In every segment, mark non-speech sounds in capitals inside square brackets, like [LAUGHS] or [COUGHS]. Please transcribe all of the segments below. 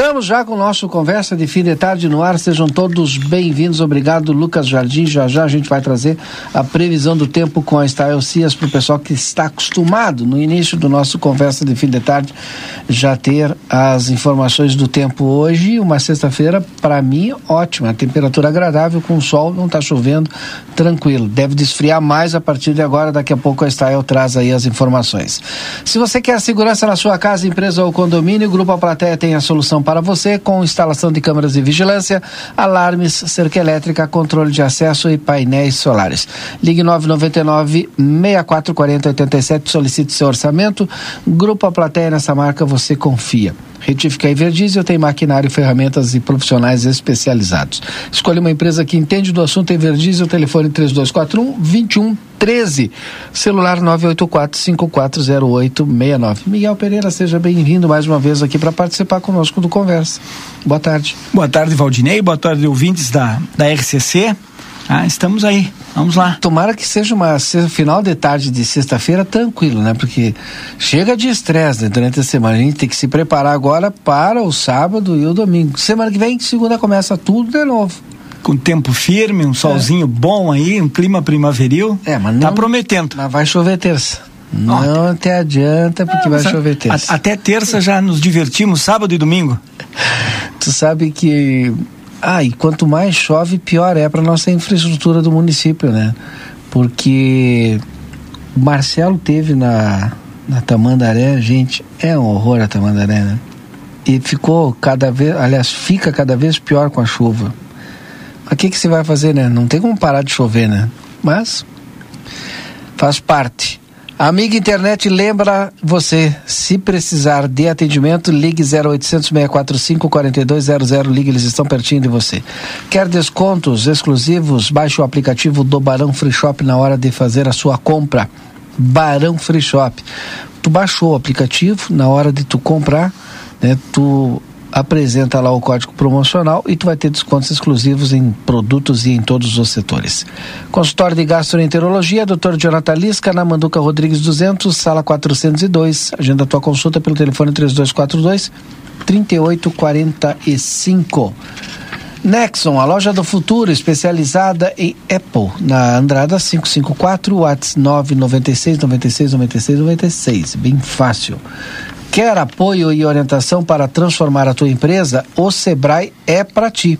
Estamos já com o nosso Conversa de Fim de Tarde no ar. Sejam todos bem-vindos. Obrigado, Lucas Jardim. Já já a gente vai trazer a previsão do tempo com a Style Cias para o pessoal que está acostumado no início do nosso Conversa de Fim de Tarde já ter as informações do tempo hoje. Uma sexta-feira, para mim, ótima. Temperatura agradável, com sol, não está chovendo, tranquilo. Deve desfriar mais a partir de agora. Daqui a pouco a Style traz aí as informações. Se você quer segurança na sua casa, empresa ou condomínio, o Grupo A Plateia tem a solução para você com instalação de câmeras de vigilância, alarmes, cerca elétrica, controle de acesso e painéis solares. Ligue 999 6440 87, solicite seu orçamento. Grupo A Plateia nessa marca você confia. Retífica Everdiesel tem maquinário, ferramentas e profissionais especializados. Escolha uma empresa que entende do assunto Everdiesel, telefone 3241 2113, celular 984-540869. Miguel Pereira, seja bem-vindo mais uma vez aqui para participar conosco do Conversa. Boa tarde. Boa tarde, Valdinei. Boa tarde, ouvintes da, da RCC. Ah, estamos aí. Vamos lá. Tomara que seja uma final de tarde de sexta-feira tranquilo, né? Porque chega de estresse né? durante a semana. A gente tem que se preparar agora para o sábado e o domingo. Semana que vem, segunda, começa tudo de novo. Com tempo firme, um solzinho é. bom aí, um clima primaveril. É, mas não. Tá prometendo. Mas vai chover terça. Não te adianta porque não, vai chover terça. A, até terça já nos divertimos, sábado e domingo. [LAUGHS] tu sabe que ah, e quanto mais chove, pior é para nossa infraestrutura do município, né? Porque o Marcelo teve na, na Tamandaré, gente, é um horror a Tamandaré, né? E ficou cada vez, aliás, fica cada vez pior com a chuva. Mas o que, que você vai fazer, né? Não tem como parar de chover, né? Mas faz parte. Amiga Internet lembra você, se precisar de atendimento, ligue 0800 645 4200, ligue, eles estão pertinho de você. Quer descontos exclusivos? Baixe o aplicativo do Barão Free Shop na hora de fazer a sua compra. Barão Free Shop. Tu baixou o aplicativo, na hora de tu comprar, né, tu apresenta lá o código promocional e tu vai ter descontos exclusivos em produtos e em todos os setores. Consultório de Gastroenterologia, Dr. Jonathan Lisca, na Manduca Rodrigues 200, sala 402. Agenda tua consulta pelo telefone 3242 3845. Nexon, a loja do futuro especializada em Apple, na Andrada 554, WhatsApp 996 96 96 96. Bem fácil. Quer apoio e orientação para transformar a tua empresa? O Sebrae é para ti.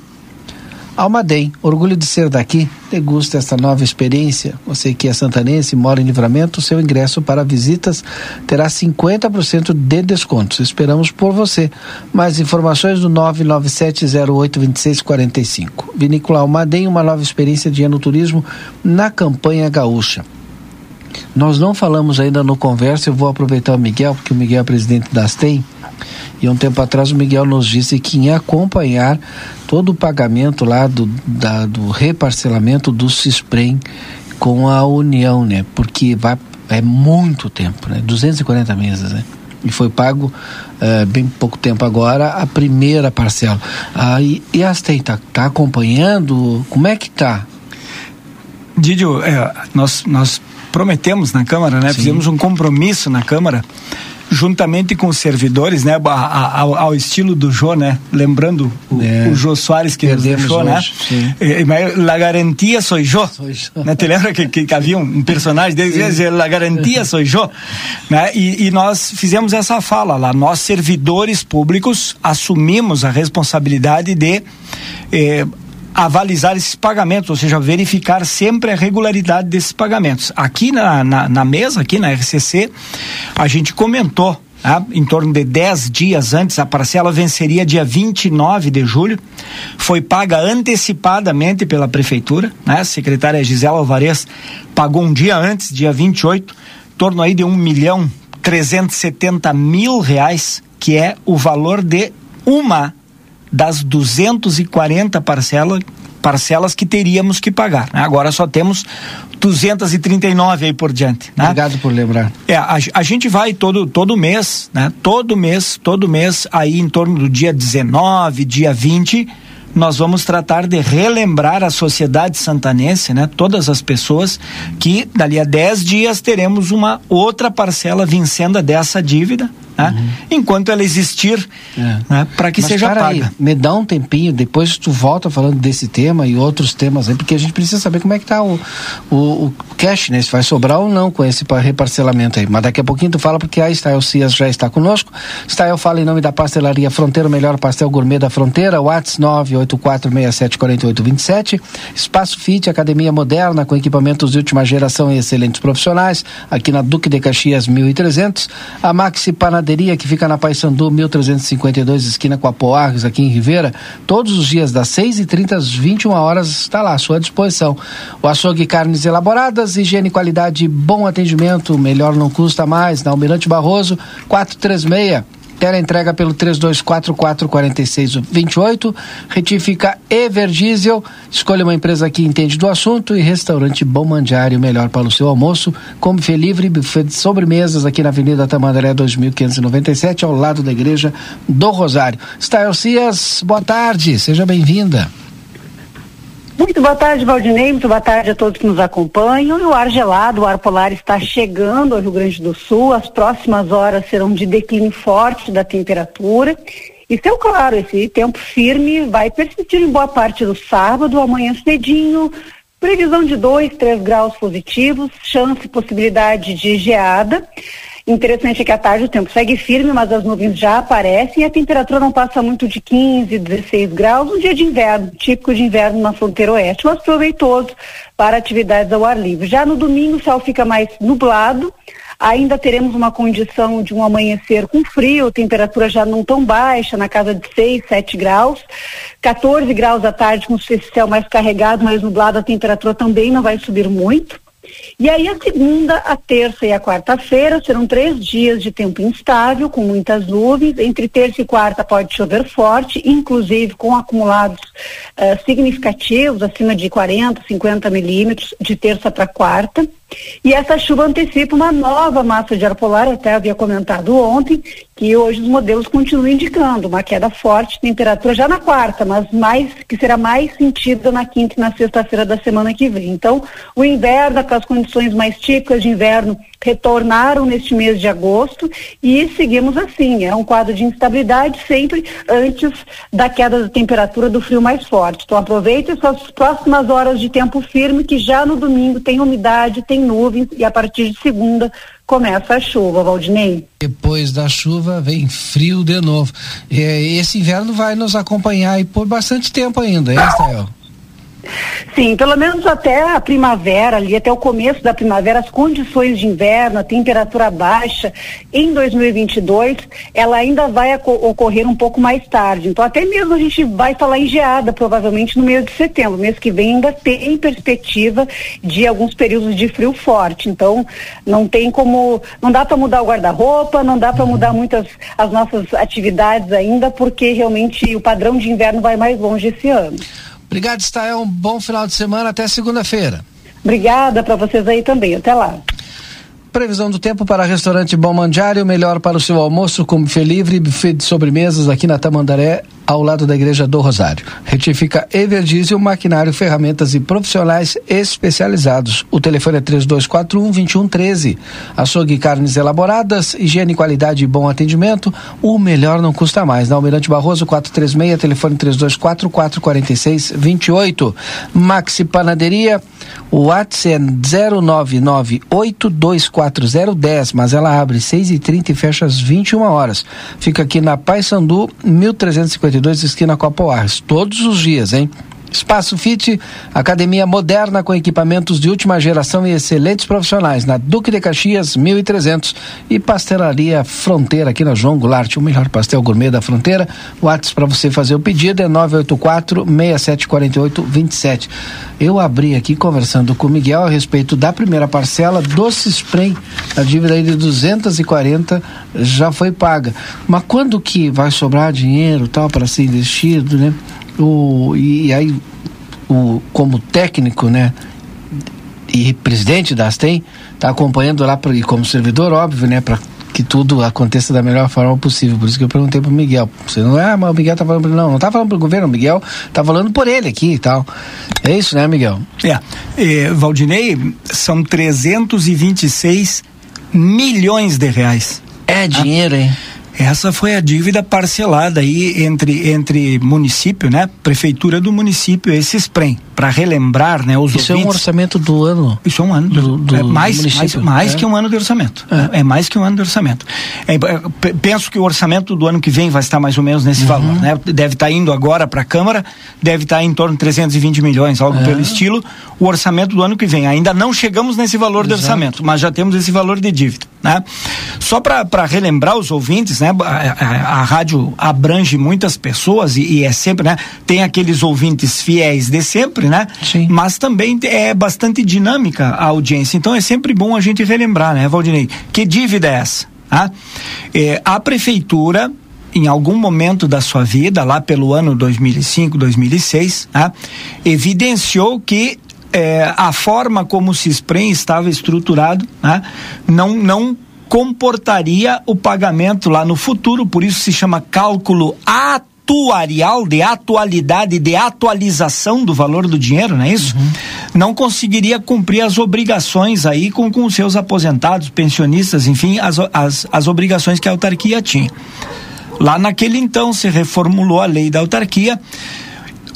Almaden, orgulho de ser daqui, degusta esta nova experiência. Você que é santanense e mora em livramento, seu ingresso para visitas terá 50% de descontos. Esperamos por você. Mais informações no 997082645. Vinícola Almaden, uma nova experiência de enoturismo na campanha gaúcha. Nós não falamos ainda no conversa, eu vou aproveitar o Miguel, porque o Miguel é presidente da STEM, E um tempo atrás o Miguel nos disse que ia acompanhar todo o pagamento lá do, da, do reparcelamento do CISPREM com a União, né? Porque vai, é muito tempo, né? 240 meses, né? E foi pago uh, bem pouco tempo agora a primeira parcela. Ah, e, e a STEM está tá acompanhando? Como é que está? Didio, é, nós, nós prometemos na Câmara, né? Sim. Fizemos um compromisso na Câmara juntamente com os servidores, né, ao, ao estilo do Jô, né, lembrando o, é. o Jô Soares que nos deixou, né, é, mas la garantia sou Jô, né, te lembra que, que, que havia um, personagem dele que dizia la garantia sou Jô, né, e, e nós fizemos essa fala lá, nós servidores públicos assumimos a responsabilidade de eh, avalizar esses pagamentos, ou seja, verificar sempre a regularidade desses pagamentos. Aqui na, na, na mesa, aqui na RCC, a gente comentou ah, em torno de 10 dias antes, a parcela venceria dia 29 de julho. Foi paga antecipadamente pela prefeitura. Né? A secretária Gisela Alvarez pagou um dia antes, dia 28, em torno aí de 1 milhão 370 mil reais, que é o valor de uma das 240 parcelas parcelas que teríamos que pagar. Né? Agora só temos 239 aí por diante. Né? Obrigado por lembrar. É, a, a, gente vai todo, todo mês, né? Todo mês, todo mês, aí em torno do dia 19, dia 20, nós vamos tratar de relembrar a sociedade santanense, né? Todas as pessoas que dali a 10 dias teremos uma outra parcela vencendo dessa dívida, né? Uhum. Enquanto ela existir, é. né? para que Mas seja paga. Aí, me dá um tempinho, depois tu volta falando desse tema e outros temas aí, porque a gente precisa saber como é que tá o, o, o cash, né? Se vai sobrar ou não com esse reparcelamento aí. Mas daqui a pouquinho tu fala porque a Style Cias já está conosco. Style fala em nome da pastelaria Fronteira, o melhor pastel gourmet da fronteira, Whats 984674827. Espaço Fit, academia moderna com equipamentos de última geração e excelentes profissionais, aqui na Duque de Caxias 1300. A Maxi Panadeira Panaderia, que fica na Paissandu 1352, esquina com a aqui em Ribeira, todos os dias das 6h30 às 21 horas está lá à sua disposição. O açougue carnes elaboradas, higiene qualidade, bom atendimento, melhor não custa mais, na Almirante Barroso, 436 Tela entrega pelo 32444628. Retifica Everdiesel. Escolha uma empresa que entende do assunto e restaurante Bom Mandiário, melhor para o seu almoço. Come buffet livre, buffet de sobremesas aqui na Avenida Tamandaré 2597, ao lado da Igreja do Rosário. Stael Cias, boa tarde, seja bem-vinda. Muito boa tarde, Valdinei. Muito boa tarde a todos que nos acompanham. E o ar gelado, o ar polar está chegando ao Rio Grande do Sul. As próximas horas serão de declínio forte da temperatura. E seu claro, esse tempo firme vai persistir em boa parte do sábado, amanhã cedinho. Previsão de 2, 3 graus positivos, chance e possibilidade de geada. Interessante é que à tarde o tempo segue firme, mas as nuvens já aparecem. E a temperatura não passa muito de 15, 16 graus, um dia de inverno, típico de inverno na fronteira oeste, mas proveitoso para atividades ao ar livre. Já no domingo o céu fica mais nublado, ainda teremos uma condição de um amanhecer com frio, temperatura já não tão baixa, na casa de 6, 7 graus, 14 graus à tarde com o céu mais carregado, mais nublado, a temperatura também não vai subir muito. E aí a segunda, a terça e a quarta-feira serão três dias de tempo instável, com muitas nuvens. Entre terça e quarta pode chover forte, inclusive com acumulados uh, significativos, acima de 40, 50 milímetros, de terça para quarta. E essa chuva antecipa uma nova massa de ar polar, até havia comentado ontem, que hoje os modelos continuam indicando uma queda forte de temperatura já na quarta, mas mais que será mais sentida na quinta e na sexta-feira da semana que vem. Então, o inverno, com as condições mais típicas de inverno, retornaram neste mês de agosto e seguimos assim. É um quadro de instabilidade sempre antes da queda da temperatura do frio mais forte. Então aproveite essas próximas horas de tempo firme que já no domingo tem umidade, tem nuvens e a partir de segunda começa a chuva, Valdinei. Depois da chuva vem frio de novo. Esse inverno vai nos acompanhar por bastante tempo ainda, hein, Estael? Sim, pelo menos até a primavera, ali até o começo da primavera, as condições de inverno, a temperatura baixa em 2022, ela ainda vai ocorrer um pouco mais tarde. Então, até mesmo a gente vai falar em geada, provavelmente no mês de setembro. Mês que vem ainda tem perspectiva de alguns períodos de frio forte. Então, não tem como, não dá para mudar o guarda-roupa, não dá para mudar muitas as nossas atividades ainda, porque realmente o padrão de inverno vai mais longe esse ano. Obrigado, Stael. Um bom final de semana. Até segunda-feira. Obrigada para vocês aí também. Até lá. Previsão do tempo para restaurante Bom Mandiário, melhor para o seu almoço com buffet livre, buffet de sobremesas aqui na Tamandaré, ao lado da Igreja do Rosário. Retifica Everdiesel, maquinário, ferramentas e profissionais especializados. O telefone é 3241-2113. Açougue carnes elaboradas, higiene, qualidade e bom atendimento. O melhor não custa mais. Na Almirante Barroso 436, telefone 3244-4628. Maxi Panaderia, o WhatsApp é 099824010, mas ela abre 6 e 30 e fecha às 21 horas. Fica aqui na Paysandu, 1352 22, esquina Copa Arres, todos os dias, hein? Espaço Fit, academia moderna com equipamentos de última geração e excelentes profissionais na Duque de Caxias 1300 e Pastelaria Fronteira aqui na João Goulart, o melhor pastel gourmet da fronteira. O WhatsApp para você fazer o pedido é 984 6748 27. Eu abri aqui conversando com o Miguel a respeito da primeira parcela do Spray, a dívida aí de 240 já foi paga. Mas quando que vai sobrar dinheiro tal para ser investido, né? O, e aí, o, como técnico, né? E presidente da Astem, está acompanhando lá, pra, e como servidor, óbvio, né? Para que tudo aconteça da melhor forma possível. Por isso que eu perguntei para o Miguel. Você não é, ah, mas o Miguel tá falando. Não, não está falando para o governo, o Miguel está falando por ele aqui e tal. É isso, né, Miguel? É. é Valdinei, são 326 milhões de reais. É dinheiro, ah. hein? Essa foi a dívida parcelada aí entre, entre município, né? Prefeitura do município, esse SPREM. Para relembrar, né? Os Isso ouvintes, é um orçamento do ano. Isso é um ano. Do, do é mais, mais, mais é. que um ano de orçamento. É. é mais que um ano de orçamento. É, penso que o orçamento do ano que vem vai estar mais ou menos nesse uhum. valor, né? Deve estar indo agora para a Câmara, deve estar em torno de 320 milhões, algo é. pelo estilo. O orçamento do ano que vem. Ainda não chegamos nesse valor Exato. de orçamento, mas já temos esse valor de dívida, né? Só para relembrar os ouvintes, né? A, a, a, rádio abrange muitas pessoas e, e, é sempre, né? Tem aqueles ouvintes fiéis de sempre, né? Sim. Mas também é bastante dinâmica a audiência. Então é sempre bom a gente relembrar, né, Valdinei? Que dívida é essa? Ah? É, a prefeitura em algum momento da sua vida, lá pelo ano 2005, 2006, ah, evidenciou que é, a forma como o CISPREM estava estruturado né, não, não comportaria o pagamento lá no futuro, por isso se chama cálculo atuarial, de atualidade, de atualização do valor do dinheiro, não é isso? Uhum. Não conseguiria cumprir as obrigações aí com, com seus aposentados, pensionistas, enfim, as, as, as obrigações que a autarquia tinha. Lá naquele então se reformulou a lei da autarquia.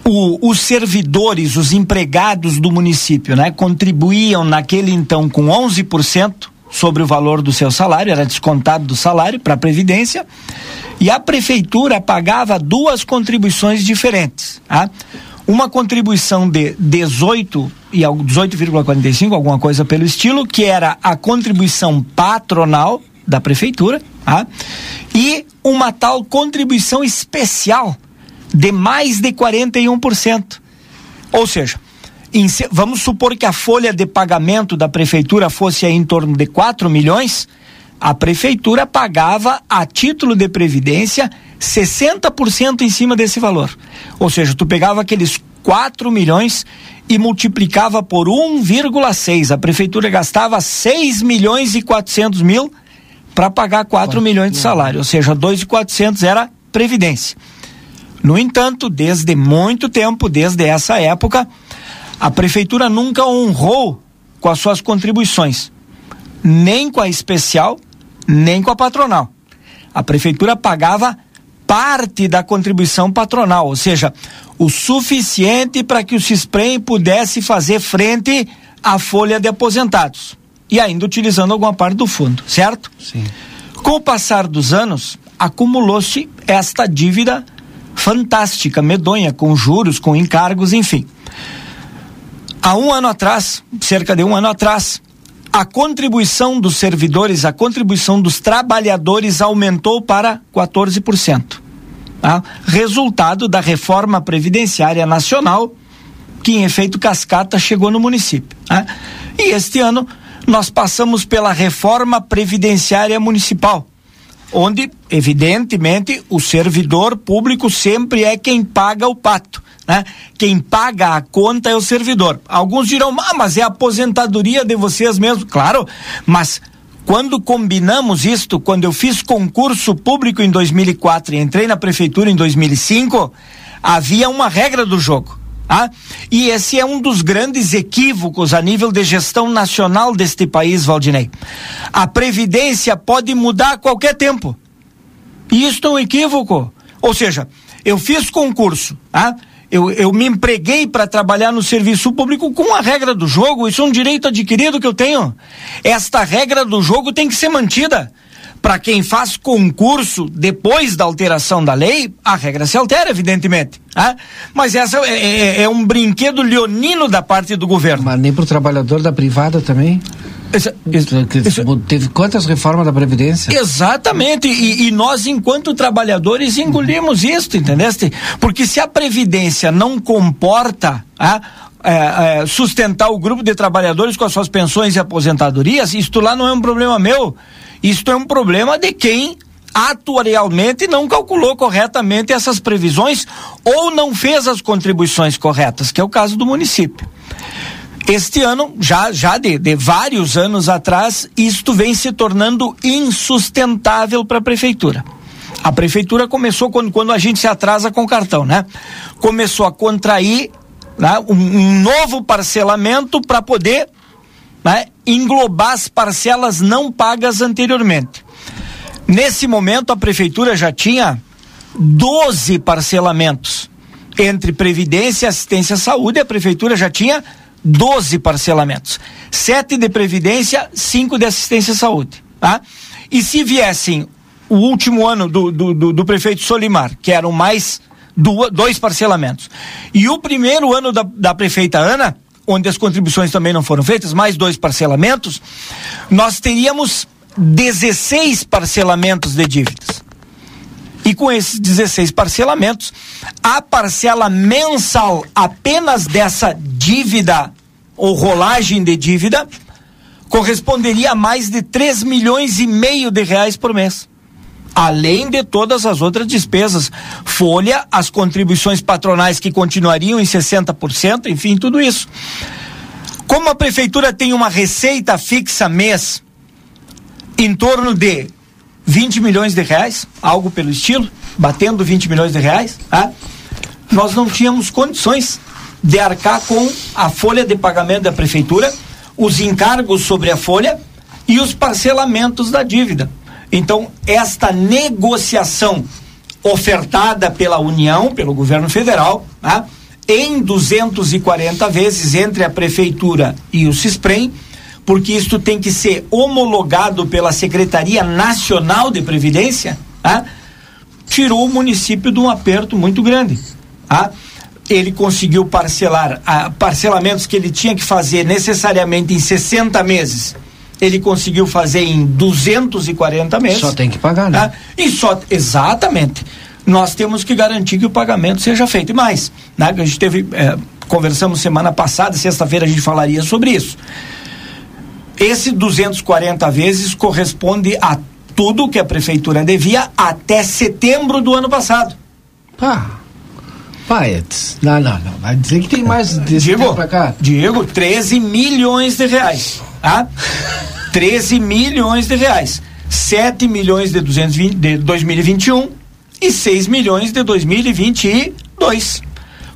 O, os servidores, os empregados do município, né, contribuíam naquele então com 11% sobre o valor do seu salário, era descontado do salário para a Previdência, e a prefeitura pagava duas contribuições diferentes. Tá? Uma contribuição de 18 e 18,45, alguma coisa pelo estilo, que era a contribuição patronal da prefeitura, tá? e uma tal contribuição especial de mais de 41%. Ou seja, em, vamos supor que a folha de pagamento da prefeitura fosse em torno de 4 milhões, a prefeitura pagava a título de previdência 60% em cima desse valor. Ou seja, tu pegava aqueles 4 milhões e multiplicava por 1,6. A prefeitura gastava 6 milhões e 400 mil para pagar 4 milhões de salário, ou seja, 2,400 era previdência. No entanto, desde muito tempo, desde essa época, a prefeitura nunca honrou com as suas contribuições, nem com a especial, nem com a patronal. A prefeitura pagava parte da contribuição patronal, ou seja, o suficiente para que o CISPREM pudesse fazer frente à folha de aposentados e ainda utilizando alguma parte do fundo, certo? Sim. Com o passar dos anos, acumulou-se esta dívida fantástica, medonha, com juros, com encargos, enfim. Há um ano atrás, cerca de um ano atrás, a contribuição dos servidores, a contribuição dos trabalhadores aumentou para 14%. Tá? Resultado da reforma previdenciária nacional, que em efeito cascata chegou no município. Tá? E este ano nós passamos pela reforma previdenciária municipal, onde, evidentemente, o servidor público sempre é quem paga o pato. Né? Quem paga a conta é o servidor. Alguns dirão, ah, mas é a aposentadoria de vocês mesmo. Claro, mas quando combinamos isto, quando eu fiz concurso público em 2004 e entrei na prefeitura em 2005, havia uma regra do jogo. Ah? E esse é um dos grandes equívocos a nível de gestão nacional deste país, Valdinei. A Previdência pode mudar a qualquer tempo. E isso é um equívoco. Ou seja, eu fiz concurso, ah? Eu, eu me empreguei para trabalhar no serviço público com a regra do jogo, isso é um direito adquirido que eu tenho. Esta regra do jogo tem que ser mantida para quem faz concurso depois da alteração da lei, a regra se altera, evidentemente. Ah? Mas essa é, é, é um brinquedo leonino da parte do governo. Mas nem para o trabalhador da privada também? Essa, teve quantas reformas da Previdência? Exatamente, e, e, nós, enquanto trabalhadores, engolimos isso, entendeste? Porque se a Previdência não comporta ah, é, é, sustentar o grupo de trabalhadores com as suas pensões e aposentadorias, isto lá não é um problema meu. Isto é um problema de quem atuarialmente não calculou corretamente essas previsões ou não fez as contribuições corretas, que é o caso do município. Este ano, já, já de, de vários anos atrás, isto vem se tornando insustentável para a prefeitura. A prefeitura começou quando, quando a gente se atrasa com o cartão, né? Começou a contrair né, um, um novo parcelamento para poder né, englobar as parcelas não pagas anteriormente. Nesse momento, a prefeitura já tinha 12 parcelamentos. Entre Previdência, Assistência à Saúde, a prefeitura já tinha 12 parcelamentos. Sete de Previdência, cinco de Assistência à Saúde. Tá? E se viessem o último ano do, do, do, do prefeito Solimar, que eram mais dois parcelamentos, e o primeiro ano da, da prefeita Ana, onde as contribuições também não foram feitas, mais dois parcelamentos, nós teríamos 16 parcelamentos de dívidas. E com esses 16 parcelamentos, a parcela mensal apenas dessa dívida ou rolagem de dívida corresponderia a mais de 3 milhões e meio de reais por mês além de todas as outras despesas. Folha, as contribuições patronais que continuariam em 60%, enfim, tudo isso. Como a prefeitura tem uma receita fixa mês em torno de 20 milhões de reais, algo pelo estilo, batendo 20 milhões de reais, tá? nós não tínhamos condições de arcar com a folha de pagamento da prefeitura, os encargos sobre a folha e os parcelamentos da dívida. Então, esta negociação ofertada pela União, pelo governo federal, tá? em 240 vezes entre a prefeitura e o CISPREM, porque isto tem que ser homologado pela Secretaria Nacional de Previdência, tá? tirou o município de um aperto muito grande. Tá? Ele conseguiu parcelar ah, parcelamentos que ele tinha que fazer necessariamente em 60 meses ele conseguiu fazer em 240 meses. Só tem que pagar, né? Tá? E só, exatamente. Nós temos que garantir que o pagamento seja feito. E mais, né? A gente teve, é, conversamos semana passada, sexta-feira a gente falaria sobre isso. Esse 240 vezes corresponde a tudo que a prefeitura devia até setembro do ano passado. Pá. Paetes. Não, não, não. Vai dizer que tem mais [LAUGHS] desse Diego, pra cá. Diego, 13 milhões de reais. Tá? 13 milhões de reais. 7 milhões de, 220, de 2021 e 6 milhões de 2022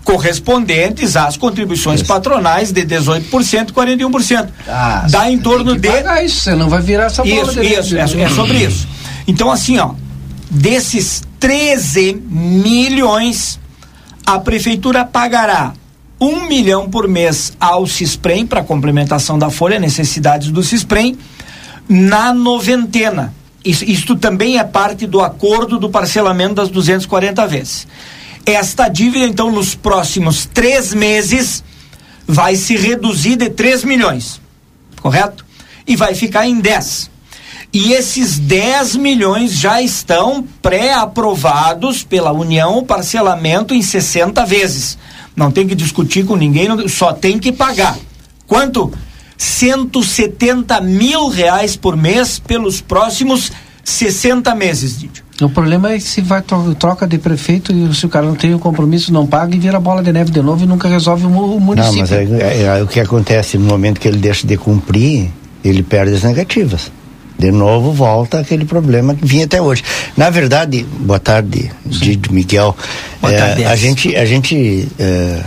correspondentes às contribuições isso. patronais de 18% e 41%. Ah, Dá em torno de. isso, você não vai virar essa bola Isso, isso, é, é sobre isso. Então, assim, ó, desses 13 milhões, a prefeitura pagará um milhão por mês ao CISPREM para complementação da folha, necessidades do CISPREM, na noventena. Isso, isto também é parte do acordo do parcelamento das 240 vezes. Esta dívida, então, nos próximos três meses, vai se reduzir de 3 milhões, correto? E vai ficar em 10. E esses 10 milhões já estão pré-aprovados pela União, parcelamento em 60 vezes. Não tem que discutir com ninguém, só tem que pagar. Quanto? 170 mil reais por mês pelos próximos 60 meses, Didio. O problema é se vai troca de prefeito e se o cara não tem o compromisso, não paga e vira bola de neve de novo e nunca resolve o município. Não, mas é, é, é, o que acontece no momento que ele deixa de cumprir, ele perde as negativas. De novo volta aquele problema que vinha até hoje. Na verdade, boa tarde, Didio Miguel. Boa é, tarde, a gente, a gente é,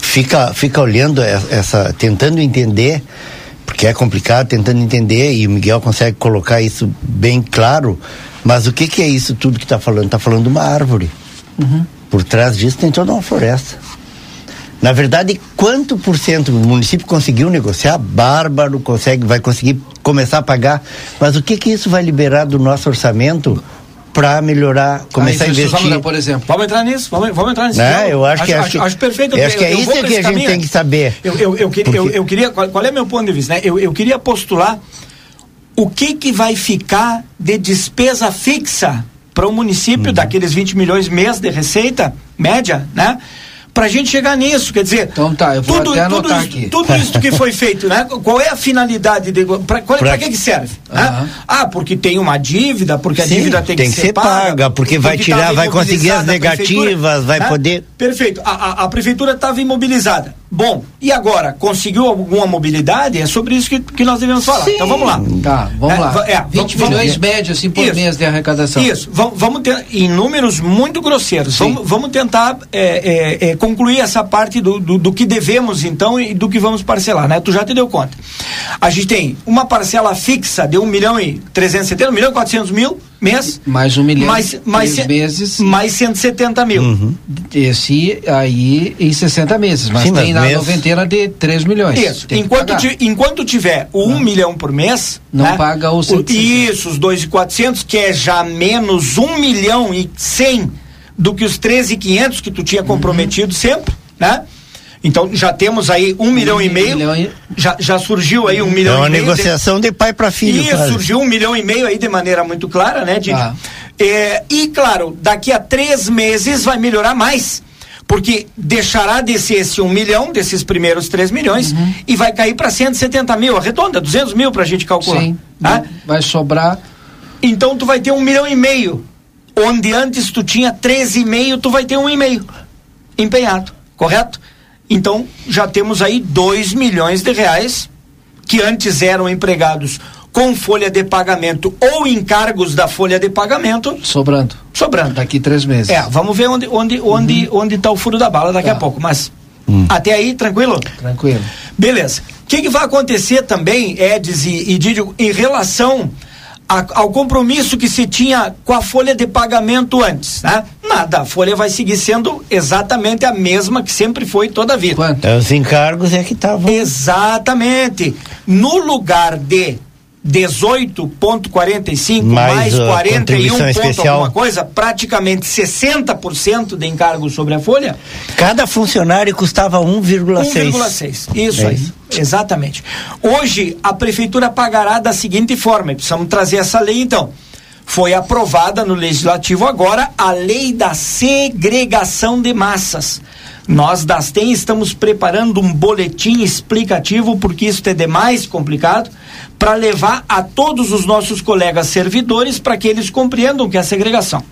fica, fica olhando essa, tentando entender porque é complicado, tentando entender, e o Miguel consegue colocar isso bem claro, mas o que, que é isso tudo que está falando? Está falando de uma árvore. Uhum. Por trás disso tem toda uma floresta. Na verdade, quanto por cento o município conseguiu negociar? Bárbaro consegue, vai conseguir começar a pagar. Mas o que que isso vai liberar do nosso orçamento para melhorar, começar a, a investir. por exemplo. Vamos entrar nisso, vamos, vamos entrar nisso. Né? Eu acho, acho que acho, acho, acho perfeito. Eu acho que é isso que a gente tem que saber. Eu, eu, eu, Porque... eu, eu queria, qual, qual, é meu ponto de vista? Né? Eu, eu queria postular o que que vai ficar de despesa fixa para o município uhum. daqueles 20 milhões mês de receita média, né? para a gente chegar nisso. Quer dizer, então, tá, eu vou tudo, até tudo, isso, aqui. tudo isso que foi [LAUGHS] feito, né? Qual é a finalidade? Para que, que serve? Uhum. Né? Ah, porque tem uma dívida, porque Sim, a dívida tem, tem que, que, ser paga, paga porque, vai tá tirar, vai conseguir as negativas, vai né? poder. Perfeito. A, a, a prefeitura estava imobilizada. Bom, e agora? Conseguiu alguma mobilidade? É sobre isso que, que nós devemos falar. Sim. Então vamos lá. Tá, vamos é, lá. É, 20 vamos, milhões médios assim, por isso, mês de arrecadação. Isso, vamos, vamos ter, em números muito grosseiros. Vamos, vamos tentar é, é, é, concluir essa parte do, do, do, que devemos, então, e do que vamos parcelar, né? Tu já te deu conta. A gente tem uma parcela fixa de 1 milhão e 370, 1 milhão e 400 mil mês. Mais um milhão. Mais, mais, meses. Mais 170 mil. Uhum. Esse aí em 60 meses. Mas Sim, tem na mês... noventena de 3 milhões. Isso. Enquanto, ti, enquanto tiver o 1 um milhão por mês. Não né? paga o 160. Isso, os 2,400, que é já menos 1 milhão e 100 do que os 13,500 que tu tinha comprometido uhum. sempre, né? Então já temos aí um, um milhão e meio. Milhão e... Já, já surgiu aí um milhão é e meio. É uma negociação de, de pai para filho. E surgiu um milhão e meio aí de maneira muito clara, né, Didi? Ah. É, e claro, daqui a três meses vai melhorar mais. Porque deixará de ser esse um milhão, desses primeiros três milhões, uhum. e vai cair para 170 mil, arredonda, 200 mil para a gente calcular. Sim, tá? vai sobrar. Então tu vai ter um milhão e meio. Onde antes tu tinha 13,5, tu vai ter um e meio empenhado, correto? Então, já temos aí 2 milhões de reais que antes eram empregados com folha de pagamento ou encargos da folha de pagamento. Sobrando. Sobrando. Daqui três meses. É, vamos ver onde onde uhum. onde onde está o furo da bala daqui tá. a pouco. Mas hum. até aí, tranquilo? Tranquilo. Beleza. O que, que, vai acontecer também, Edis e, e Didio, em relação a, ao compromisso que se tinha com a folha de pagamento antes, né? Nada, a folha vai seguir sendo exatamente a mesma que sempre foi toda a vida. Quanto? É, os encargos é que estavam. Exatamente. No lugar de 18,45 mais, mais 41 ponto especial. alguma coisa, praticamente 60% de encargo sobre a folha. Cada funcionário custava 1,6. 1,6. Isso é aí. Exatamente. Hoje a prefeitura pagará da seguinte forma, precisamos trazer essa lei então. Foi aprovada no legislativo agora a lei da segregação de massas. Nós das TEM estamos preparando um boletim explicativo porque isso é demais complicado para levar a todos os nossos colegas servidores para que eles compreendam que é segregação.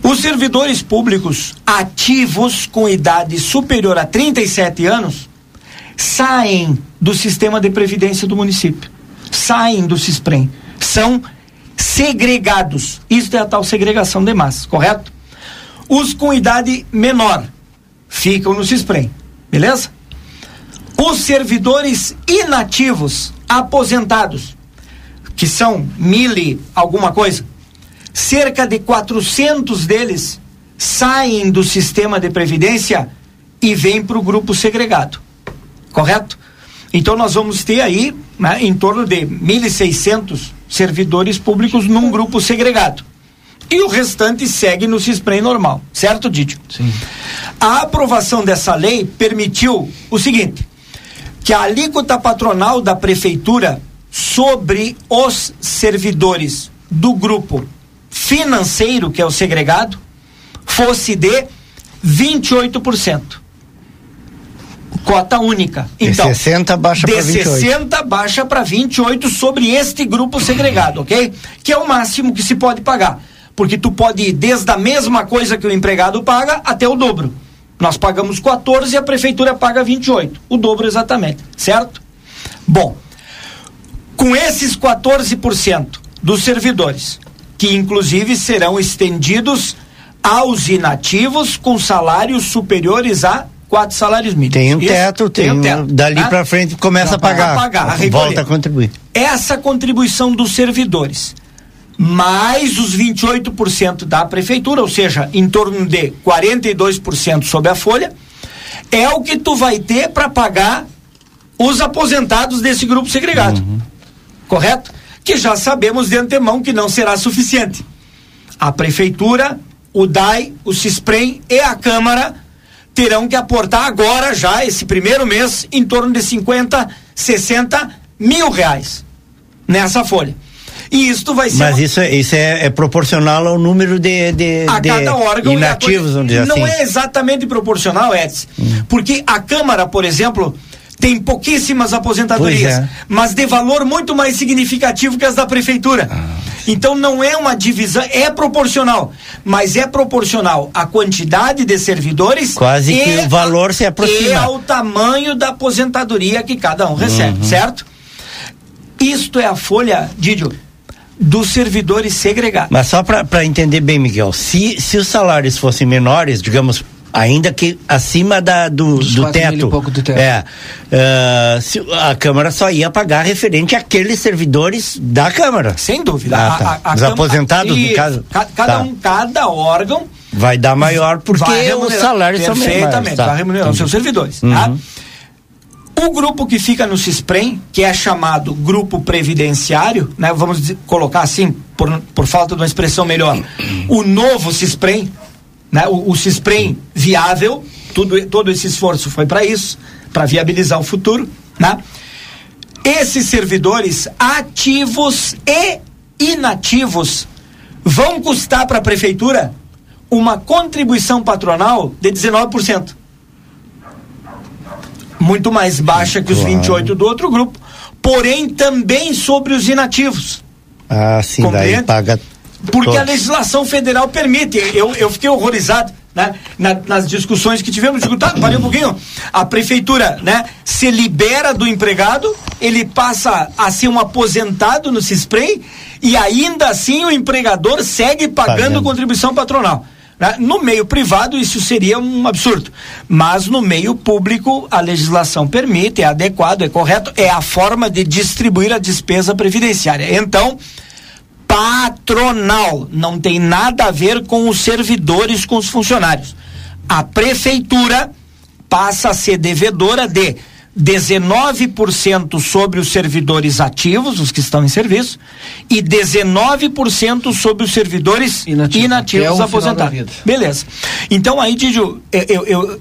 Os servidores públicos ativos com idade superior a 37 anos saem do sistema de previdência do município, saem do CISPREM, são segregados. Isso é a tal segregação de correto? Os com idade menor ficam no CISPREM, beleza? Os servidores inativos aposentados, que são mil e alguma coisa, cerca de 400 deles saem do sistema de previdência e vêm para o grupo segregado. Correto? Então nós vamos ter aí né, em torno de 1.600 servidores públicos num grupo segregado. e o restante segue no CISPREM normal, certo, Didio? Sim. A aprovação dessa lei permitiu o seguinte: que a alíquota patronal da prefeitura sobre os servidores do grupo financeiro, que é o segregado, fosse de 28%. Cota única. Então, de 60 baixa para 28. De 60 baixa para 28 sobre este grupo segregado, ok? Que é o máximo que se pode pagar. Porque tu pode ir desde a mesma coisa que o empregado paga até o dobro. Nós pagamos 14 e a prefeitura paga 28. O dobro exatamente, certo? Bom, com esses 14% dos servidores, que inclusive serão estendidos aos inativos com salários superiores a quatro salários mínimos. Tem um teto, tem, tem um teto. Dali né? para frente começa a pagar. A pagar a volta a contribuir. Essa contribuição dos servidores, mais os 28% da prefeitura, ou seja, em torno de 42% sobre a folha, é o que tu vai ter para pagar os aposentados desse grupo segregado. Uhum. Correto? Que já sabemos de antemão que não será suficiente. A prefeitura, o DAI, o CISPREM e a Câmara terão que aportar agora, já esse primeiro mês, em torno de 50, 60 mil reais nessa folha. E isso vai ser. Mas uma... isso, é, isso é, é, proporcional ao número de, de, a de cada órgão inativos, vamos dizer Não assim. é exatamente proporcional, Edson. Hum. Porque a Câmara, por exemplo, tem pouquíssimas aposentadorias, é. mas de valor muito mais significativo que as da prefeitura. Ah. Então não é uma divisão, é proporcional, mas é proporcional à quantidade de servidores. Quase que o valor se aproxima. E ao tamanho da aposentadoria que cada um recebe, uhum. certo? Isto é a folha, Didio, dos servidores segregados. Mas só para entender bem, Miguel, se, se os salários fossem menores, digamos, ainda que acima da, do, do teto. do teto. É, uh, se, a Câmara só ia pagar referente àqueles servidores da Câmara. Sem dúvida. Ah, tá. a, a, Os aposentados, no caso. Cada, tá. um, cada órgão. Vai dar maior porque os salários são menores. Perfeitamente, tá. vai remunerar os seus servidores. Tá? Uhum. Tá? O grupo que fica no CISPREM, que é chamado grupo previdenciário, né, vamos colocar assim, por, por falta de uma expressão melhor, o novo CISPREM, né? O, o CISPREM viável, tudo, todo esse esforço foi para isso, para viabilizar o futuro. Né? Esses servidores ativos e inativos vão custar para a prefeitura uma contribuição patronal de 19%. Muito mais baixa que os claro. 28 do outro grupo, porém também sobre os inativos. Ah, sim, Compreende? daí paga porque Todos. a legislação federal permite. Eu, eu fiquei horrorizado. Né? Na, nas discussões que tivemos, digo, tá, parei um pouquinho. A prefeitura, né, se libera do empregado, ele passa a ser um aposentado no CISPREI e ainda assim o empregador segue pagando, pagando. contribuição patronal. Né? No meio privado isso seria um absurdo, mas no meio público a legislação permite, é adequado, é correto, é a forma de distribuir a despesa previdenciária. Então, patronal, não tem nada a ver com os servidores, com os funcionários. A prefeitura passa a ser devedora de 19% sobre os servidores ativos, os que estão em serviço, e 19% sobre os servidores Inativo, inativos aposentados. Beleza. Então aí, Didio,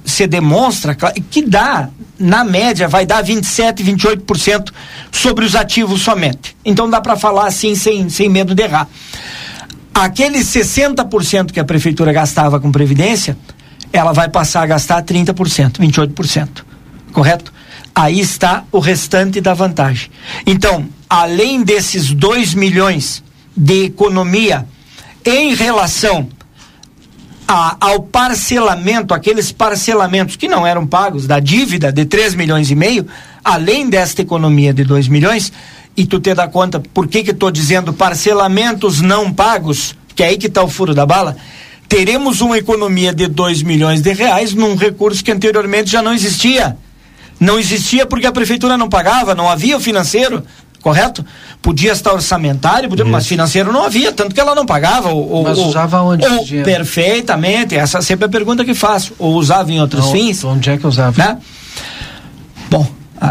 você demonstra que dá, na média, vai dar 27, 28% sobre os ativos somente. Então dá para falar assim, sem, sem medo de errar. Aqueles 60% que a prefeitura gastava com previdência, ela vai passar a gastar 30%, 28%. Correto? aí está o restante da vantagem. Então, além desses 2 milhões de economia em relação a, ao parcelamento, aqueles parcelamentos que não eram pagos da dívida de 3 milhões e meio, além desta economia de 2 milhões, e tu te dá conta por que que estou dizendo parcelamentos não pagos, que é aí que está o furo da bala, teremos uma economia de 2 milhões de reais num recurso que anteriormente já não existia. Não existia porque a prefeitura não pagava, não havia o financeiro, correto? Podia estar orçamentário, podia, mas financeiro não havia, tanto que ela não pagava. Ou, mas ou, usava onde? Ou, perfeitamente, essa sempre é a pergunta que faço. Ou usava em outros não, fins? Onde é que usava? Né? Bom,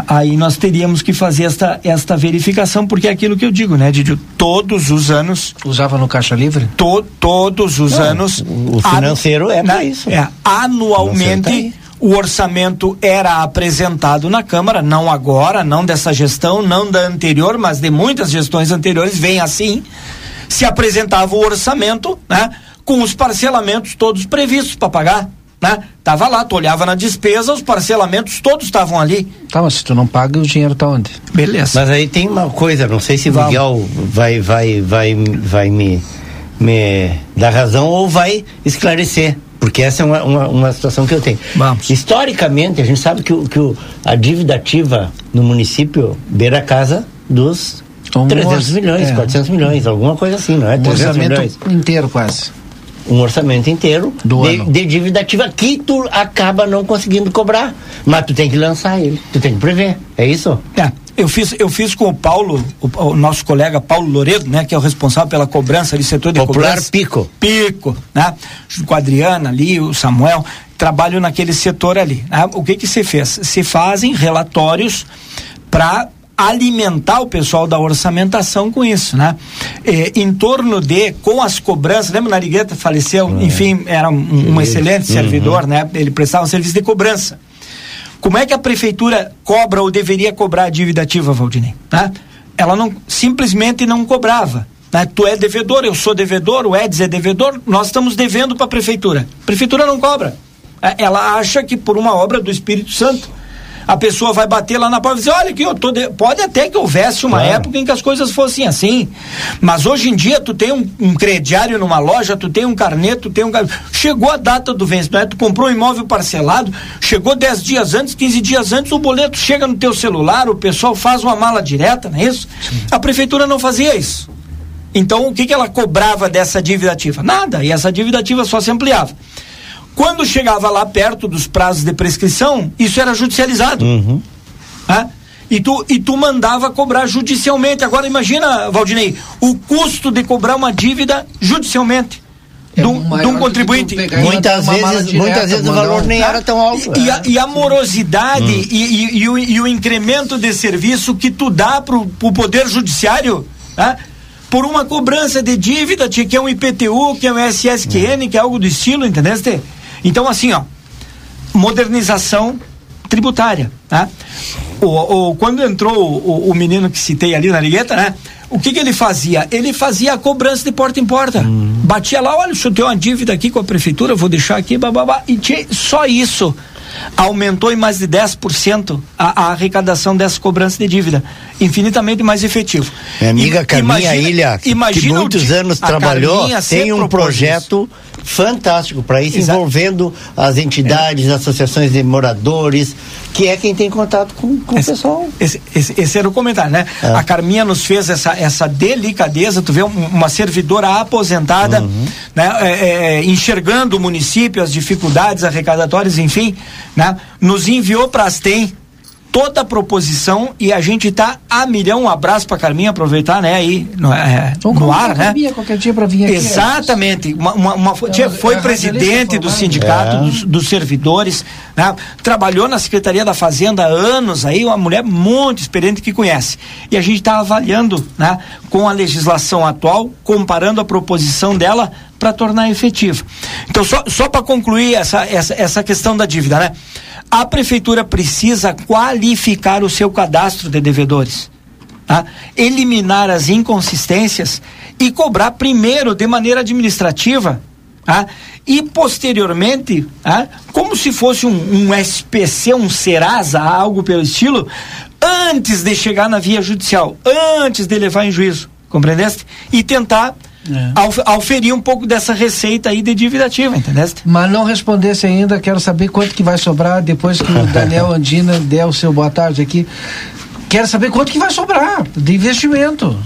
aí nós teríamos que fazer esta, esta verificação, porque é aquilo que eu digo, né, Didio? Todos os anos. Usava no Caixa Livre? To, todos os Não, anos. o financeiro é pra isso. É, anualmente. O orçamento era apresentado na Câmara, não agora, não dessa gestão, não da anterior, mas de muitas gestões anteriores, vem assim. Se apresentava o orçamento, né? Com os parcelamentos todos previstos para pagar. Né? Tava lá, tu olhava na despesa, os parcelamentos todos estavam ali. Tá, mas se tu não paga, o dinheiro tá onde? Beleza. Mas aí tem uma coisa, não sei se o. Miguel vai, vai, vai, vai me, me dar razão ou vai esclarecer. Porque essa é uma, uma, uma situação que eu tenho. Vamos. Historicamente, a gente sabe que, o, que o, a dívida ativa no município beira a casa dos Um 300 orço- milhões, é. 400 milhões, alguma coisa assim, não é? Um 300 orçamento milhões. inteiro quase. Um orçamento inteiro Do de, ano. de dívida ativa que tu acaba não conseguindo cobrar. Mas tu tem que lançar ele, tu tem que prever. É isso? É, eu fiz, eu fiz com o Paulo, o, o nosso colega Paulo Loredo, né, que é o responsável pela cobrança do setor de Popular cobrança. Pico. Pico, né? Com a Adriana ali, o Samuel, trabalham naquele setor ali. né? O que que se fez? Se fazem relatórios para alimentar o pessoal da orçamentação com isso, né? Eh, em torno de, com as cobranças, lembra Narigueta faleceu, enfim, era um, um excelente servidor, né? Ele prestava um serviço de cobrança. Como é que a prefeitura cobra ou deveria cobrar a dívida ativa, Valdinei? Tá? Ela não simplesmente não cobrava. né? Tu é devedor, eu sou devedor, o Eds é devedor, nós estamos devendo para a prefeitura. A prefeitura não cobra. É, Ela acha que por uma obra do Espírito Santo a pessoa vai bater lá na porta e dizer, olha que eu tô de... pode até que houvesse uma Claro. época em que as coisas fossem assim, mas hoje em dia tu tem um, um crediário numa loja, tu tem um carnê, tu tem um chegou a data do vencimento, tu comprou um imóvel parcelado, chegou 10 dias antes, 15 dias antes, o boleto chega no teu celular, o pessoal faz uma mala direta, não é isso? A prefeitura não fazia isso. Então, o que, que ela cobrava dessa dívida ativa? Nada, e essa dívida ativa só se ampliava. Quando chegava lá perto dos prazos de prescrição, isso era judicializado. Tá? E tu, e tu mandava cobrar judicialmente. Agora imagina, Valdinei, o custo de cobrar uma dívida judicialmente É de um, um contribuinte. Muitas vezes, direta, muitas vezes o valor nem era tão alto. E a, e a morosidade e, e- e o, e o incremento de serviço que tu dá pro, pro Poder Judiciário, tá? por uma cobrança de dívida, tia, que é um IPTU, que é um SSQN, que é algo do estilo, entendeu? Então, assim, ó, modernização tributária, tá? O, o- quando entrou o, o menino que citei ali na ligueta, né? O que que ele fazia? Ele fazia a cobrança de porta em porta. Batia lá, olha, o senhor tem uma dívida aqui com a prefeitura, eu vou deixar aqui, bababá. E tinha, só isso aumentou em mais de 10% a, a arrecadação dessa cobrança de dívida. Infinitamente mais efetivo. Minha amiga Carminha imagina- Ilha, que, que imagina o muitos anos trabalhou, tem um projeto fantástico para isso, Exato. envolvendo as entidades, associações de moradores, que é quem tem contato com, com o Esse, pessoal. esse, esse- esse era o comentário, né? É. A Carminha nos fez essa, essa delicadeza, tu vê um- uma servidora aposentada, Uhum. né? É, é, enxergando o município, as dificuldades arrecadatórias, enfim, né? Nos enviou para as TEM toda a proposição e a gente tá a milhão. Um abraço pra Carminha, aproveitar, né? Aí no, é, no ar, né? Qualquer dia pra vir aqui. Exatamente. Uma, uma, uma- Ela- foi é presidente do radialista sindicato formada. dos, dos servidores, né? trabalhou na Secretaria da Fazenda há anos, aí uma mulher muito experiente que conhece. E a gente está avaliando né, com a legislação atual, comparando a proposição dela para tornar efetiva. Então, só, só para concluir essa, essa, essa questão da dívida, né? A prefeitura precisa qualificar o seu cadastro de devedores tá? eliminar as inconsistências e cobrar primeiro de maneira administrativa tá? e posteriormente, tá? como se fosse um, um SPC, um Serasa, algo pelo estilo, antes de chegar na via judicial, antes de levar em juízo, compreendeste? E tentar É. auf- auferir um pouco dessa receita aí de dívida ativa, entendeste? Mas não respondesse ainda, quero saber quanto que vai sobrar depois que o [LAUGHS] Daniel Andina der o seu boa tarde aqui. Quero saber quanto que vai sobrar de investimento.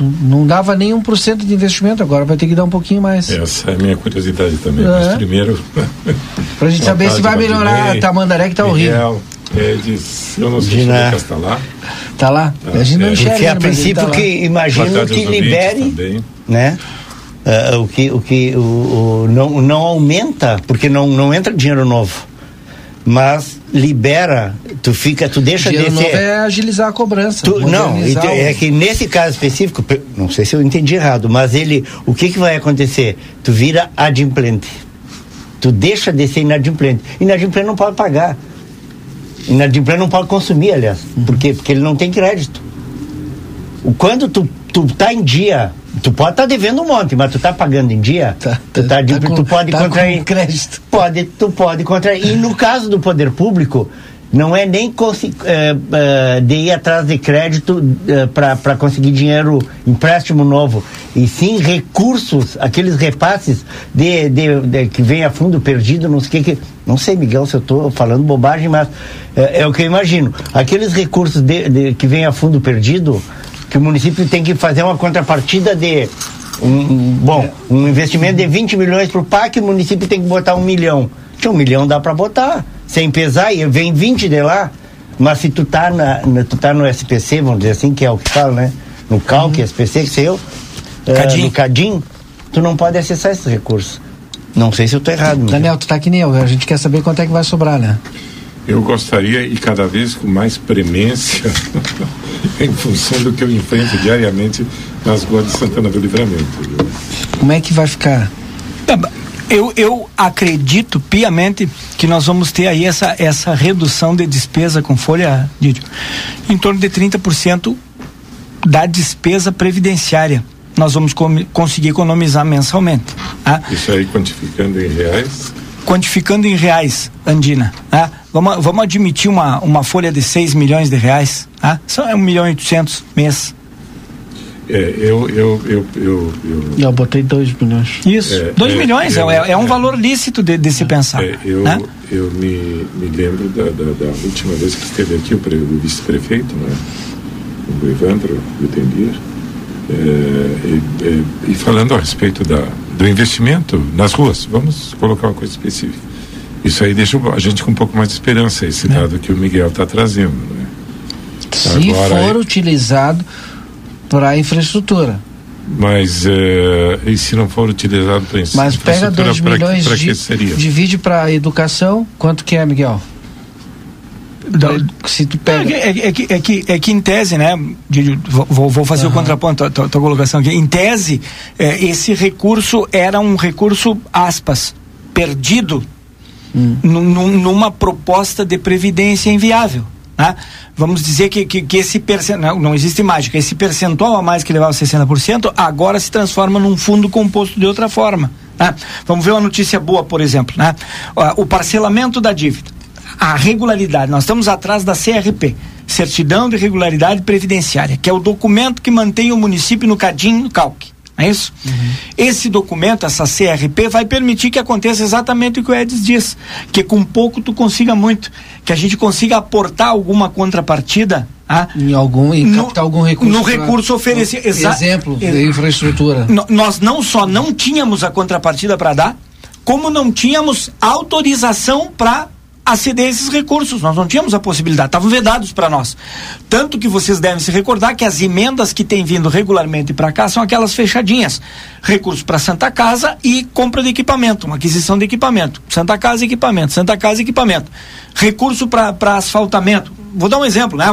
Não dava nem 1% de investimento, agora vai ter que dar um pouquinho mais. Essa é a minha curiosidade também. É. Mas primeiro. [LAUGHS] Pra gente saber se vai melhorar a Tamandaré que tá horrível. Miguel, Edis, eu não sei se o Lucas está lá. Tá lá? a gente não é. enxerga. Porque a princípio tá lá. que imagino que libere, também. né? Ah, o que, o que o, o- não, não aumenta, porque não, não entra dinheiro novo. mas libera, tu fica, tu deixa Dinheiro descer. novo é agilizar a cobrança. Tu- não, é que nesse caso específico, pe- não sei se eu entendi errado, mas ele, o que que vai acontecer? Tu vira adimplente. Tu deixa de ser inadimplente. Inadimplente não pode pagar. Inadimplente não pode consumir, aliás. Por quê? Porque ele não tem crédito. Quando tu, tu tá em dia, tu pode estar devendo um monte, mas tu tá pagando em dia, Tá- tu, tá tá adimplente, com- tu pode tá contrair. crédito. Pode, tu pode contrair. E no caso do poder público, não é nem eh, eh, de ir atrás de crédito para conseguir dinheiro, empréstimo novo, e sim recursos, aqueles repasses de, de, de- que vem a fundo perdido, não sei o que. Não sei, Miguel, se eu estou falando bobagem, mas eh, é, o que eu imagino. Aqueles recursos de, de- que vem a fundo perdido, que o município tem que fazer uma contrapartida de. Um, bom, um investimento de 20 milhões para o PAC, o município tem que botar um milhão. Tinha um milhão dá para botar, sem pesar, e vem 20 de lá. Mas se tu tá, na, na- tu tá no SPC, vamos dizer assim, que é o que fala, né? No CALC, SPC, que sei eu, eh, Cadim. no CADIM, tu não pode acessar esses recursos. Não sei se eu tô errado. Daniel, tu tá que nem eu. A gente quer saber quanto é que vai sobrar, né? Eu gostaria, e cada vez com mais premência, [LAUGHS] [LAUGHS] em função do que eu enfrento diariamente nas ruas de Santana do Livramento. Como é que vai ficar? Eu, eu acredito piamente que nós vamos ter aí essa, essa redução de despesa com folha, Dídio, em torno de 30% da despesa previdenciária. Nós vamos conseguir economizar mensalmente. tá? Isso aí quantificando em reais. Quantificando em reais, Andina, tá? vamos, vamos admitir uma, uma folha de 6 milhões de reais, são é 1 milhão e 800 mês. É, eu, eu, eu, eu, eu, Eu botei 2 milhões. Isso, É, 2 é, milhões, é, eu- é- é um é. valor lícito de, de se pensar. é, eu, né? eu me, me lembro da, da, da última vez que esteve aqui o, pre- o vice-prefeito, né? o Evandro Gutendir, é, e, e- e falando a respeito da, do investimento nas ruas, vamos colocar uma coisa específica. Isso aí deixa a gente com um pouco mais de esperança, esse É. dado que o Miguel está trazendo. Né? Se Agora for aí- utilizado para infraestrutura. Mas eh, e se não for utilizado para Mas pega 2 milhões para de, seria? divide para educação, quanto que é, Miguel? Da- Se tu É, pega. que- é, que- é, que, é, que, é que em tese, né, vou, vou fazer o contraponto à tua, tua colocação aqui. Em tese, é, esse recurso era um recurso, aspas, perdido num- numa proposta de previdência inviável. Né? Vamos dizer que, que, que esse percentual, não, não existe mágica, esse percentual a mais que levava 60%, agora se transforma num fundo composto de outra forma. né? Vamos ver uma notícia boa, por exemplo. Né? O parcelamento da dívida a regularidade. Nós estamos atrás da CRP, Certidão de Regularidade Previdenciária, que é o documento que mantém o município no cadinho no calque. Não é isso? Esse documento, essa CRP, vai permitir que aconteça exatamente o que o Edis diz, que com pouco tu consiga muito, que a gente consiga aportar alguma contrapartida ah, Em algum, em No- captar algum recurso. no pra- recurso oferecido, Exemplo ex- de infraestrutura. No- nós não só não tínhamos a contrapartida para dar, como não tínhamos autorização para aceder a esses recursos. Nós não tínhamos a possibilidade, estavam vedados para nós. Tanto que vocês devem se recordar que as emendas que têm vindo regularmente para cá são aquelas fechadinhas: recursos para Santa Casa e compra de equipamento, uma aquisição de equipamento. Santa Casa, equipamento, Santa Casa, equipamento. Recurso para asfaltamento. Vou dar um exemplo, né?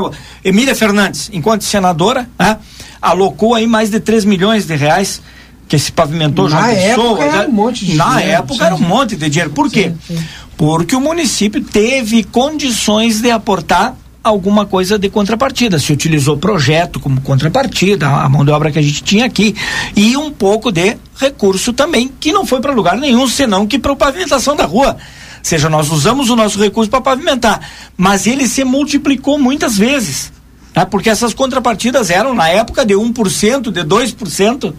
Emília Fernandes, enquanto senadora, né, alocou aí mais de 3 milhões de reais que se pavimentou Na João época Pessoa, era né? um monte de Na dinheiro, época sim, era um monte de dinheiro. Por quê? Sim, sim. Porque o município teve condições de aportar alguma coisa de contrapartida. Se utilizou projeto como contrapartida, a mão de obra que a gente tinha aqui, e um pouco de recurso também, que não foi para lugar nenhum, senão que para pavimentação da rua. Ou seja, nós usamos o nosso recurso para pavimentar, mas ele se multiplicou muitas vezes. Né? Porque essas contrapartidas eram, na época, de 1%, de 2%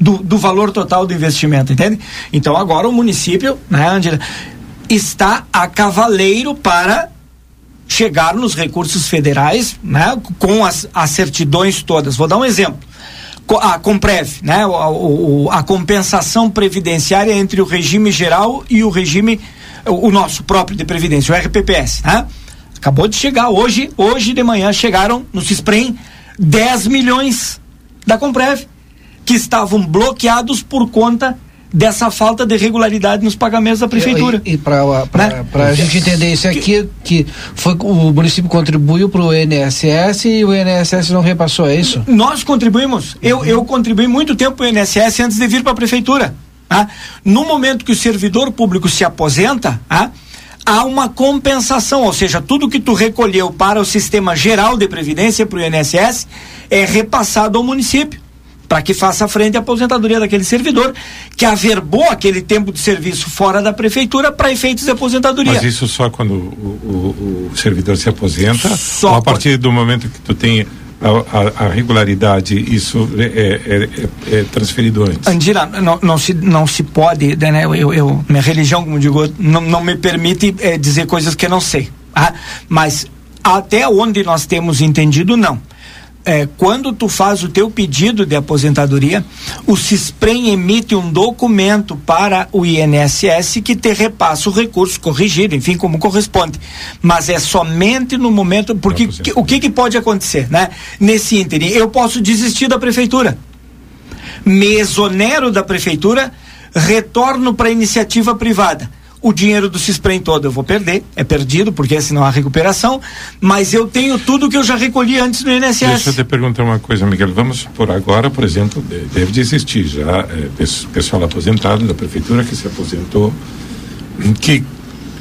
do, do valor total do investimento, entende? Então agora o município, né, Angela, está a cavaleiro para chegar nos recursos federais, né, com as, as certidões todas. Vou dar um exemplo. A Comprev, né, o- a compensação previdenciária entre o regime geral e o regime, o, o nosso próprio de previdência, o RPPS, né? Acabou de chegar hoje, hoje de manhã chegaram no Cisprem 10 milhões da Comprev que estavam bloqueados por conta dessa falta de regularidade nos pagamentos da prefeitura. E, e para né? a gente entender isso aqui, que foi o município contribuiu para o INSS e o INSS não repassou, é isso? Nós contribuímos. Eu, eu contribuí muito tempo para o INSS antes de vir para a prefeitura. Tá? No momento que o servidor público se aposenta, tá? há uma compensação, ou seja, tudo que tu recolheu para o sistema geral de previdência, para o INSS, é repassado ao município para que faça frente à aposentadoria daquele servidor que averbou aquele tempo de serviço fora da prefeitura para efeitos de aposentadoria. Mas isso só quando o, o, o servidor se aposenta só ou a partir do momento que tu tem a, a, a, regularidade, isso é, é, é, é, transferido antes? Andira, não, não, se, não se pode, né? Eu, eu, minha religião, como digo, não, não me permite é, dizer coisas que eu não sei. Ah? Mas até onde nós temos entendido, não é, quando tu faz o teu pedido de aposentadoria, o CISPREM emite um documento para o INSS que te repassa o recurso corrigido, enfim, como corresponde. Mas é somente no momento, porque que, o que, que pode acontecer, né? Nesse ínterim, eu posso desistir da prefeitura, me exonero da prefeitura, retorno para a iniciativa privada o dinheiro do Cisprem todo eu vou perder, é perdido, porque senão há recuperação, mas eu tenho tudo que eu já recolhi antes do INSS. Deixa eu te perguntar uma coisa, Miguel. Vamos por agora, por exemplo, deve de existir já é, pessoal aposentado da prefeitura que se aposentou, que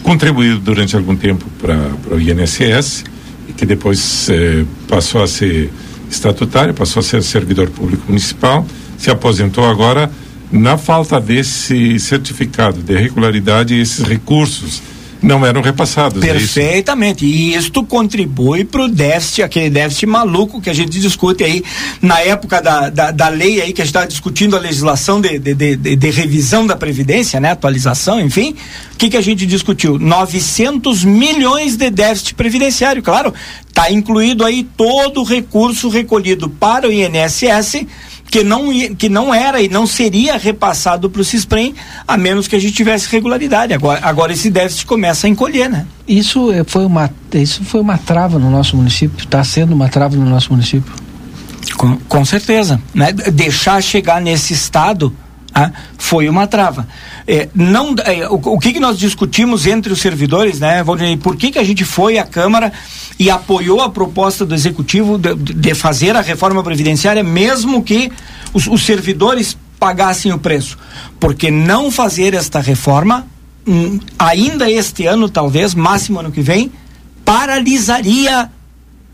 contribuiu durante algum tempo para o INSS e que depois é, passou a ser estatutário, passou a ser servidor público municipal, se aposentou agora na falta desse certificado de regularidade, esses recursos não eram repassados. Perfeitamente. É e isto contribui para o déficit, aquele déficit maluco que a gente discute aí na época da, da, da lei aí que a gente está discutindo a legislação de, de, de, de, revisão da Previdência, né? Atualização, enfim. O que, que a gente discutiu? 900 milhões de déficit previdenciário. Claro, está incluído aí todo o recurso recolhido para o INSS que não, que não era e não seria repassado para o CISPREM, a menos que a gente tivesse regularidade. Agora, agora esse déficit começa a encolher, né? Isso é, foi uma, isso foi uma trava no nosso município, está sendo uma trava no nosso município. Com, com certeza. Né? Deixar chegar nesse estado ah, foi uma trava. É, não, é, o, o, que, que nós discutimos entre os servidores, né, Valdir? Por que, que a gente foi à Câmara e apoiou a proposta do Executivo de, de fazer a reforma previdenciária, mesmo que os, os, servidores pagassem o preço? Porque não fazer esta reforma, hum, ainda este ano, talvez, máximo ano que vem, paralisaria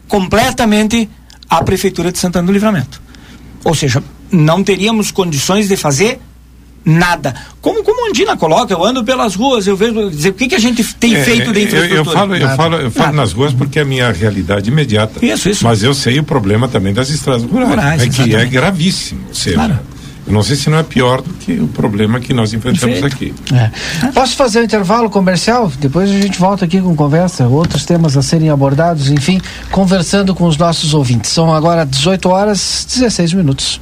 completamente a Prefeitura de Santana do Livramento. Ou seja, não teríamos condições de fazer nada. Como, como Andina coloca, eu ando pelas ruas, eu vejo, dizer, o que, que a gente tem é, feito de infraestrutura? Eu, eu falo, eu falo, eu falo nas ruas porque é a minha realidade imediata. Isso, isso. Mas eu sei o problema também das estradas rurais, rurais é que é gravíssimo. Seja, claro. Eu não sei se não é pior do que o problema que nós enfrentamos aqui. É. Posso fazer um intervalo comercial? Depois a gente volta aqui com conversa, outros temas a serem abordados, enfim, conversando com os nossos ouvintes. São agora 18 horas 16 minutos.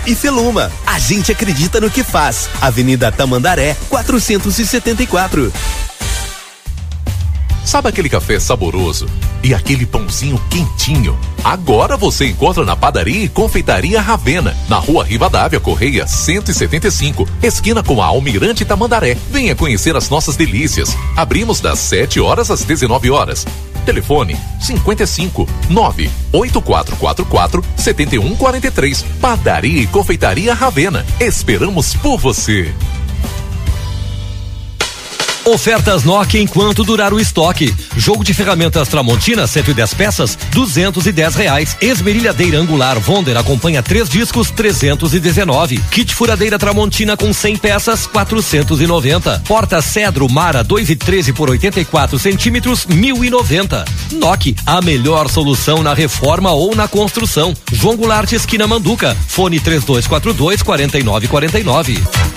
e Feluma. A gente acredita no que faz. Avenida Tamandaré, 474. Sabe aquele café saboroso e aquele pãozinho quentinho? Agora você encontra na padaria e confeitaria Ravena, na rua Rivadavia Correia 175, esquina com a Almirante Tamandaré. Venha conhecer as nossas delícias. Abrimos das 7 horas às 19 horas. Telefone 55 98444 7143. Padaria e Confeitaria Ravena. Esperamos por você. Ofertas Nokia enquanto durar o estoque. Jogo de ferramentas Tramontina 110 peças, 210 reais. Esmerilhadeira angular Vonder acompanha três discos, 319. Kit furadeira Tramontina com 100 peças, 490. Porta Cedro Mara 2 e 13 por 84 centímetros, 1090. Nokia, a melhor solução na reforma ou na construção. João Goulart esquina Manduca. Fone 3242 4949.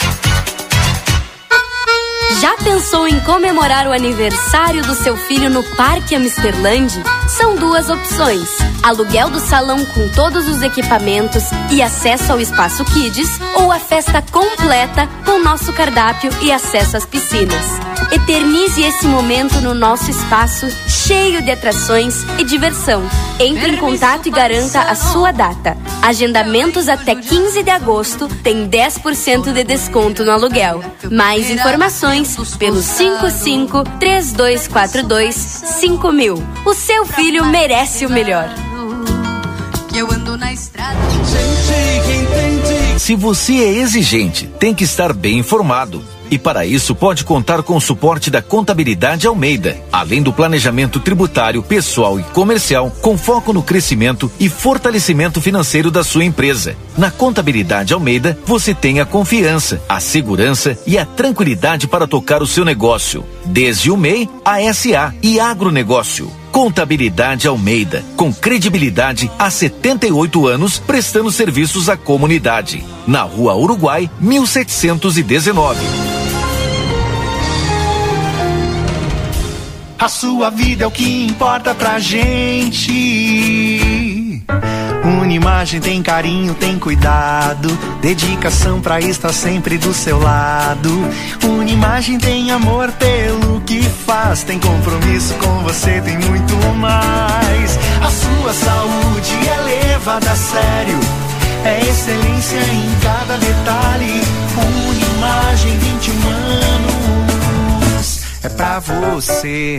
Já pensou em comemorar o aniversário do seu filho no Parque Amsterland? São duas opções: aluguel do salão com todos os equipamentos e acesso ao espaço Kids, ou a festa completa com nosso cardápio e acesso às piscinas. Eternize esse momento no nosso espaço cheio de atrações e diversão. Entre em contato e garanta a sua data. Agendamentos até 15 de agosto tem 10% de desconto no aluguel. Mais informações pelo 55 3242 5000. O seu filho merece o melhor. Que eu ando na estrada. Se você é exigente, tem que estar bem informado. E para isso pode contar com o suporte da Contabilidade Almeida, além do planejamento tributário, pessoal e comercial, com foco no crescimento e fortalecimento financeiro da sua empresa. Na Contabilidade Almeida, você tem a confiança, a segurança e a tranquilidade para tocar o seu negócio, desde o MEI a SA e agronegócio. Contabilidade Almeida, com credibilidade há 78 anos, prestando serviços à comunidade. Na Rua Uruguai, 1719. A sua vida é o que importa pra gente. Unimagem tem carinho, tem cuidado, dedicação pra estar sempre do seu lado. Unimagem tem amor pelo que faz, tem compromisso com você, tem muito mais. A sua saúde é levada a sério, é excelência em cada detalhe. Unimagem 21 anos, é pra você.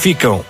ficam.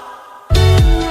Bye.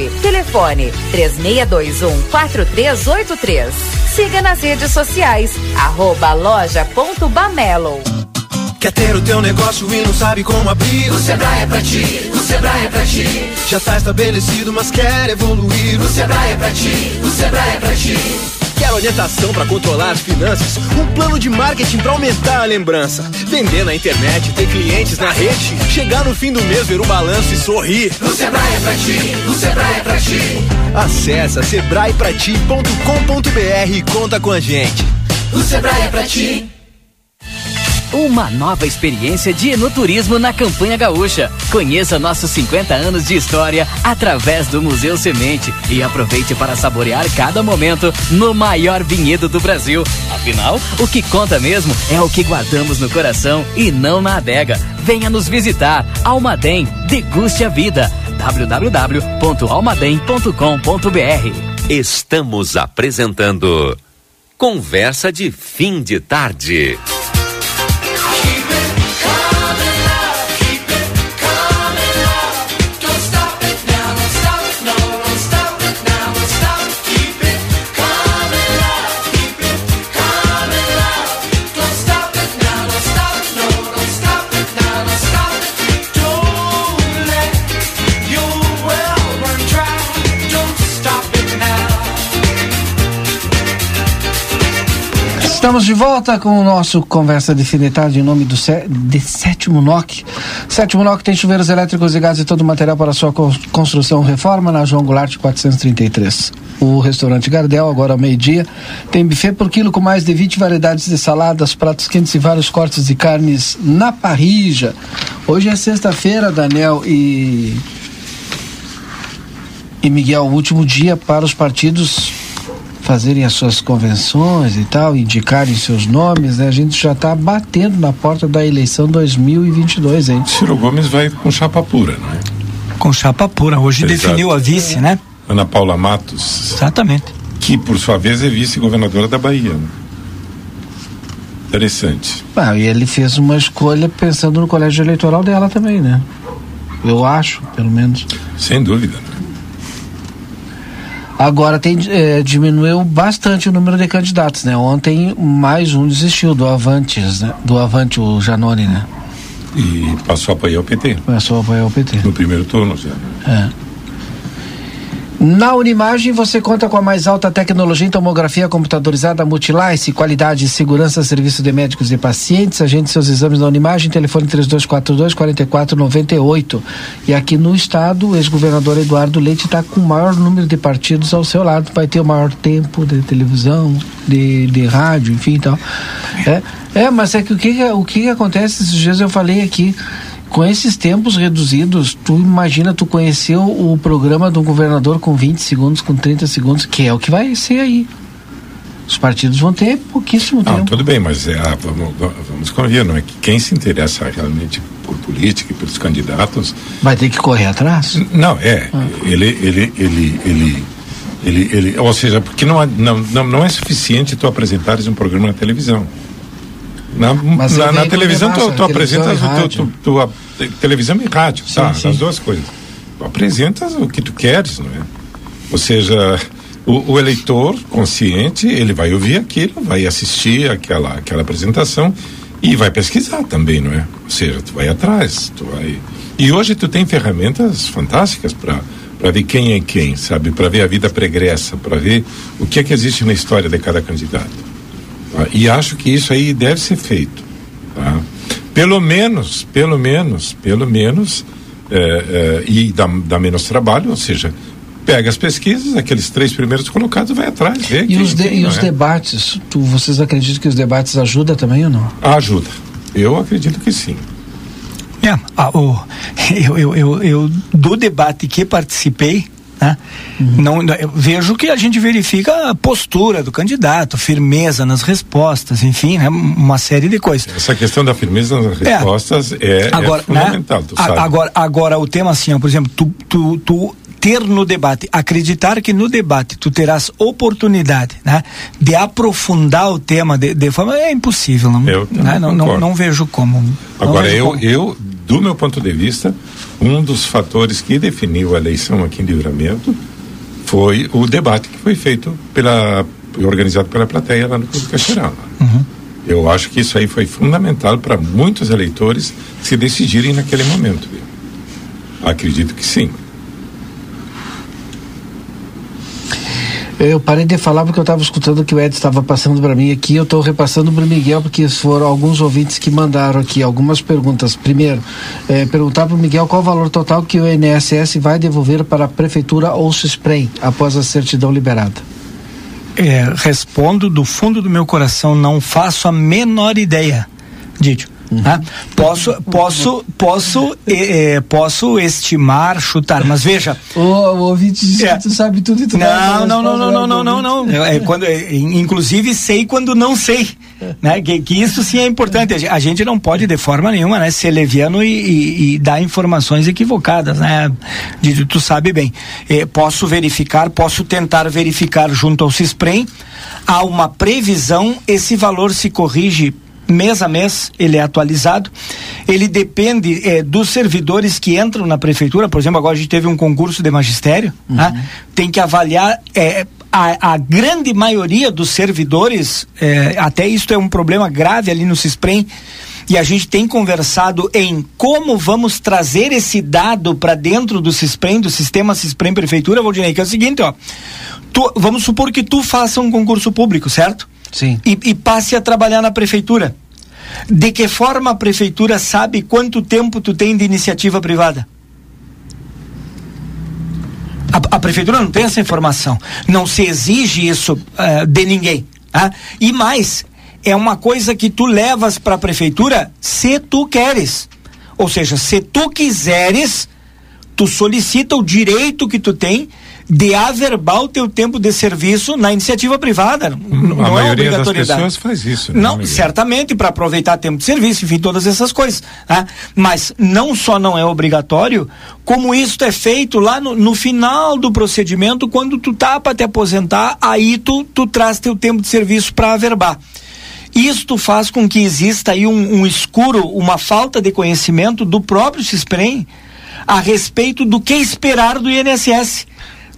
Telefone 3621-4383. Siga nas redes sociais, arroba loja.bamelo. Quer ter o teu negócio e não sabe como abrir? O Sebrae é pra ti, o Sebrae é pra ti. Já tá estabelecido, mas quer evoluir? O Sebrae é pra ti, o Sebrae é pra ti. Quer orientação para controlar as finanças? Um plano de marketing para aumentar a lembrança? Vender na internet, ter clientes na rede? Chegar no fim do mês, ver o balanço e sorrir? O Sebrae é pra ti, o Sebrae é pra ti. Acesse sebraeprati.com.br e conta com a gente. O Sebrae é pra ti. Uma nova experiência de enoturismo na campanha gaúcha. Conheça nossos 50 anos de história através do Museu Semente e aproveite para saborear cada momento no maior vinhedo do Brasil. Afinal, o que conta mesmo é o que guardamos no coração e não na adega. Venha nos visitar. Almaden, deguste a vida. www.almaden.com.br Estamos apresentando Conversa de Fim de Tarde. De volta com o nosso Conversa de em nome do sé- de Sétimo NOC. Sétimo NOC tem chuveiros elétricos e gás e todo o material para sua cons- construção reforma na João Goulart 433. O restaurante Gardel, agora ao meio-dia, tem buffet por quilo com mais de 20 variedades de saladas, pratos quentes e vários cortes de carnes na parrija. Hoje é sexta-feira, Daniel e e Miguel, último dia para os partidos fazerem as suas convenções e tal, indicarem seus nomes, né? A gente já está batendo na porta da eleição 2022, hein? Ciro Gomes vai com chapa pura, não é? Com chapa pura. Hoje Exato. definiu a vice, né? Ana Paula Matos. Exatamente. Que, por sua vez, é vice-governadora da Bahia. né? Interessante. Ah, e ele fez uma escolha pensando no colégio eleitoral dela também, né? Eu acho, pelo menos. Sem dúvida. né? Agora tem, eh, diminuiu bastante o número de candidatos, né? Ontem mais um desistiu do Avantes, né? Do Avante, o Janone, né? E passou a apoiar o PT. Passou a apoiar o PT. No primeiro turno já. É. Na Unimagem você conta com a mais alta tecnologia em tomografia computadorizada Multilice, qualidade e segurança, serviço de médicos e pacientes. Agende seus exames na Unimagem, telefone 3242 4498. E aqui no estado, o ex-governador Eduardo Leite está com o maior número de partidos ao seu lado, vai ter o maior tempo de televisão, de, de rádio, enfim, então. É, é, mas é que o que, o que acontece esses dias eu falei aqui com esses tempos reduzidos, tu imagina tu conhecer o, programa do governador com 20 segundos, com 30 segundos, que é o que vai ser aí. Os partidos vão ter pouquíssimo Não, tempo. tudo bem, mas é, ah, vamos, vamos convir, não é que quem se interessa realmente por política e pelos candidatos. Vai ter que correr atrás? Não, é. Ele, ele, ele, ele, ele, ele, ou seja, porque não, não, não, não é suficiente tu apresentares um programa na televisão. Na, na, na televisão tu, tu apresentas rádio. tu, tu, a- te- televisão e rádio, Sim, tá? sim. As duas coisas. Tu apresentas o que tu queres, não é? Ou seja, o, o eleitor consciente, ele vai ouvir aquilo, vai assistir aquela, aquela apresentação e vai pesquisar também, não é? Ou seja, tu vai atrás, tu vai. E hoje tu tem ferramentas fantásticas para para ver quem é quem, sabe? Para ver a vida pregressa, para ver o que é que existe na história de cada candidato. Tá? E acho que isso aí deve ser feito, tá? Pelo menos, pelo menos, pelo menos, é, é, e dá, dá menos trabalho, ou seja, pega as pesquisas, aqueles três primeiros colocados, vai atrás, vê E quem- os, de- quem e os é. debates, tu, vocês acreditam que os debates ajudam também ou não? Ajuda. Eu acredito que sim. É, ah, o, [LAUGHS] eu, eu, eu, eu, do debate que participei, né, não, eu vejo que a gente verifica a postura do candidato, firmeza nas respostas, enfim, né, uma série de coisas. Essa questão da firmeza nas É. respostas é, é agora, né, fundamental, a- sabe. agora, agora o tema assim, ó, por exemplo, tu, tu, tu ter no debate, acreditar que no debate tu terás oportunidade, né, de aprofundar o tema de, de forma é impossível, não, né, não, não, não vejo como. não Agora, vejo eu, como. eu do meu ponto de vista, um dos fatores que definiu a eleição aqui em Livramento foi o debate que foi feito pela organizado pela plateia lá no Clube Caixeirão. Uhum. Eu acho que isso aí foi fundamental para muitos eleitores se decidirem naquele momento. Acredito que sim. Eu parei de falar porque eu estava escutando o que o Ed estava passando para mim aqui. Eu estou repassando para o Miguel porque foram alguns ouvintes que mandaram aqui algumas perguntas. Primeiro, eh, perguntar para o Miguel qual o valor total que o INSS vai devolver para a prefeitura ou SISPREM após a certidão liberada. É, respondo do fundo do meu coração, não faço a menor ideia, Didio. Né? Posso, posso, posso, é, posso estimar, chutar, mas veja. O, o ouvinte diz é. que tu sabe tudo e tu não não não, não, não, não, não, não, não, é, quando, é, inclusive sei quando não sei, né? Que, que, isso sim é importante. A gente não pode de forma nenhuma, né, ser leviano e, e, e dar informações equivocadas, né? De, tu sabe bem. É, posso verificar, posso tentar verificar junto ao CISPREM, há uma previsão, esse valor se corrige mês a mês ele é atualizado. Ele depende é, dos servidores que entram na prefeitura. Por exemplo, agora a gente teve um concurso de magistério. Uhum. Né? Tem que avaliar. É, a, a, grande maioria dos servidores, é, até isso é um problema grave ali no CISPREM, e a gente tem conversado em como vamos trazer esse dado para dentro do CISPREM, do sistema CISPREM Prefeitura, Valdinei, que é o seguinte, ó. Tu, vamos supor que tu faça um concurso público, certo? Sim. E, e passe a trabalhar na prefeitura. De que forma a prefeitura sabe quanto tempo tu tem de iniciativa privada? A, a prefeitura não tem essa informação. Não se exige isso uh, de ninguém. Ah? E mais, é uma coisa que tu levas para a prefeitura se tu queres. Ou seja, se tu quiseres, tu solicita o direito que tu tem de averbar o teu tempo de serviço na iniciativa privada. Não é maioria das pessoas faz isso. Né, não, Miguel? certamente para aproveitar tempo de serviço, enfim, todas essas coisas. Tá? Mas não só não é obrigatório, como isso é feito lá no, no final do procedimento, quando tu tá para te aposentar, aí tu, tu traz teu tempo de serviço para averbar. Isto faz com que exista aí um, um, escuro, uma falta de conhecimento do próprio CISPREM a respeito do que esperar do INSS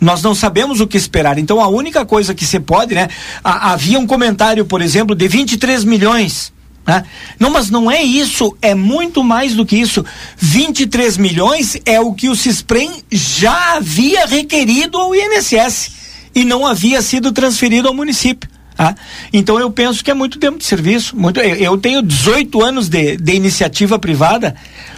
nós não sabemos o que esperar. Então a única coisa que se pode, né? havia um comentário, por exemplo, de 23 milhões. Né? Não, mas não é isso, é muito mais do que isso. 23 milhões é o que o CISPREM já havia requerido ao INSS e não havia sido transferido ao município. Tá? Então eu penso que é muito tempo de serviço. Muito, eu, eu tenho 18 anos de, de iniciativa privada,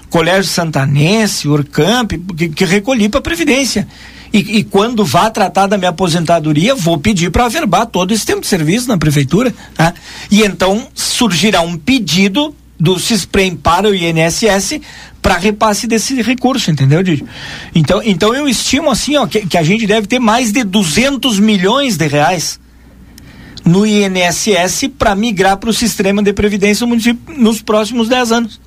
Colégio Santanense, Urcamp, que, que recolhi para a Previdência. E, e, quando vá tratar da minha aposentadoria, vou pedir para averbar todo esse tempo de serviço na prefeitura. Tá? E então surgirá um pedido do CISPREM para o INSS para repasse desse recurso, entendeu, Didi? Então, então eu estimo assim, ó, que, que a gente deve ter mais de 200 milhões de reais no INSS para migrar para o sistema de previdência do município nos próximos 10 anos.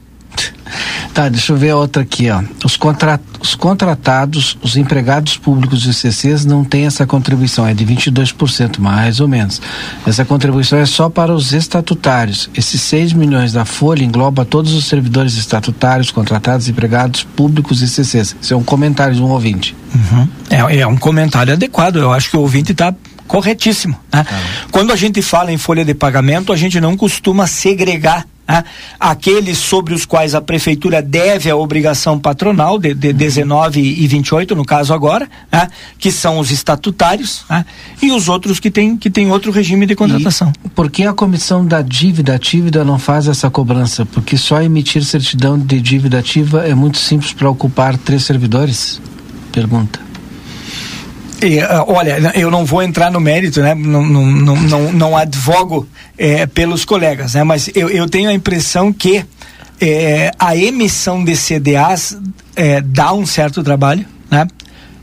Tá, deixa eu ver a outra aqui, ó. Os, contra, os contratados, os empregados públicos e CCs não têm essa contribuição, é de 22%, mais ou menos. Essa contribuição é só para os estatutários. Esses 6 milhões da Folha engloba todos os servidores estatutários, contratados, empregados públicos e CCs. Isso é um comentário de um ouvinte. Uhum. É, é um comentário adequado. Eu acho que o ouvinte está corretíssimo. Né? Quando a gente fala em folha de pagamento, a gente não costuma segregar né? aqueles sobre os quais a prefeitura deve a obrigação patronal de, de 19 e 28, no caso agora, né? que são os estatutários, né? e os outros que têm que tem outro regime de contratação. E por que a comissão da dívida ativa não faz essa cobrança? Porque só emitir certidão de dívida ativa é muito simples para ocupar três servidores? Pergunta. E, uh, olha, eu não vou entrar no mérito, né? Não, não, não, não, advogo é, pelos colegas, né? Mas eu, eu tenho a impressão que é, a emissão de CDAs é, dá um certo trabalho, né?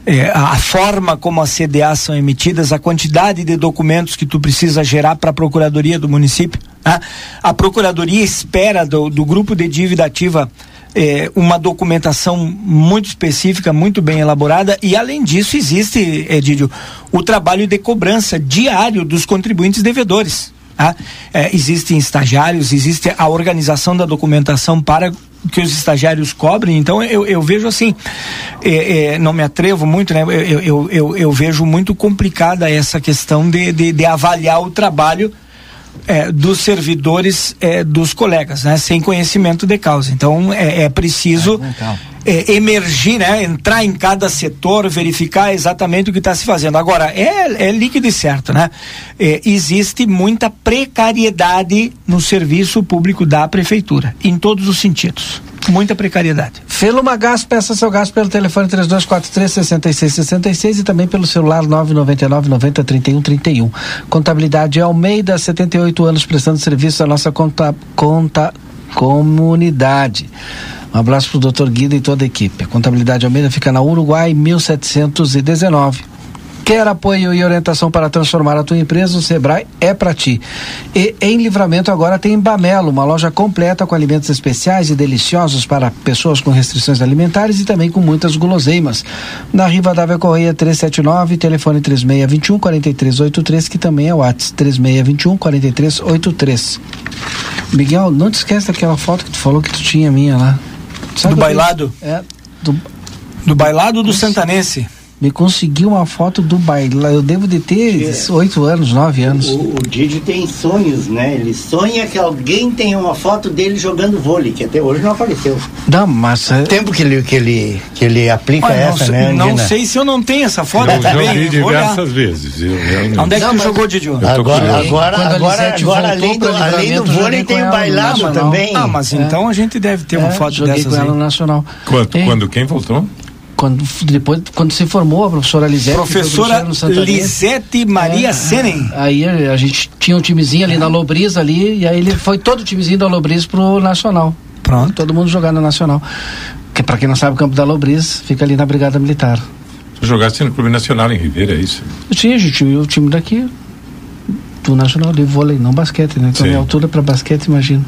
É, a forma como as CDAs são emitidas, a quantidade de documentos que tu precisa gerar para a Procuradoria do município. Né? A Procuradoria espera do, do grupo de dívida ativa é, uma documentação muito específica, muito bem elaborada, e além disso existe, Edílio, o trabalho de cobrança diário dos contribuintes devedores. Tá? É, existem estagiários, existe a organização da documentação para que os estagiários cobrem. Então eu, eu vejo assim, é, é, não me atrevo muito, né? Eu, eu, eu, eu vejo muito complicada essa questão de, de, de avaliar o trabalho é, dos servidores é, dos colegas, né? Sem conhecimento de causa. Então é, é preciso é, emergir, né? Entrar em cada setor, verificar exatamente o que está se fazendo. Agora é, é líquido e certo, né? É, existe muita precariedade no serviço público da prefeitura, em todos os sentidos. Muita precariedade. Feluma Gás, peça seu gás pelo telefone 3243-6666 e também pelo celular 999-90-3131. Contabilidade Almeida, 78 anos prestando serviço à nossa conta, conta comunidade. Um abraço para o doutor Guido e toda a equipe. A Contabilidade Almeida fica na Uruguai 1719. Quer apoio e orientação para transformar a tua empresa? O Sebrae é para ti. E em Livramento agora tem Bamelo, uma loja completa com alimentos especiais e deliciosos para pessoas com restrições alimentares e também com muitas guloseimas. Na Riva Dávia Correia 379, telefone 3621 4383, que também é o WhatsApp 3621 4383. Miguel, não te esquece daquela foto que tu falou que tu tinha minha lá. do bailado? É, do, do bailado do Santanense me conseguiu uma foto do baile. Eu devo de ter oito anos, nove anos. O, o Didi tem sonhos, né? Ele sonha que alguém tenha uma foto dele jogando vôlei, que até hoje não apareceu. Não, mas. O tempo que ele, que ele, que ele aplica Olha, essa, não, né? Não Andina? sei se eu não tenho essa foto Eu também. joguei diversas vezes. Eu. Onde é que Não, tu jogou, Didio? Agora, agora, agora, agora além, do, além do vôlei tem o bailado também. Ah, mas então a gente deve ter uma É, foto dessas com ela aí. no Nacional. Quando, quando quem voltou? Quando, depois, quando se formou a professora Lisete. Professora Lisete Maria Senen. Aí a, a gente tinha um timezinho ali na Lobris ali, e aí ele foi todo o timezinho da Lobris pro Nacional. Pronto. Todo mundo jogar no Nacional. Que pra quem não sabe, o campo da Lobris fica ali na Brigada Militar. Tu jogaste no Clube Nacional em Ribeira, é isso? Tinha, a gente tinha o time daqui, do Nacional de vôlei, não basquete, né? Então, Sim. minha altura para basquete, imagino.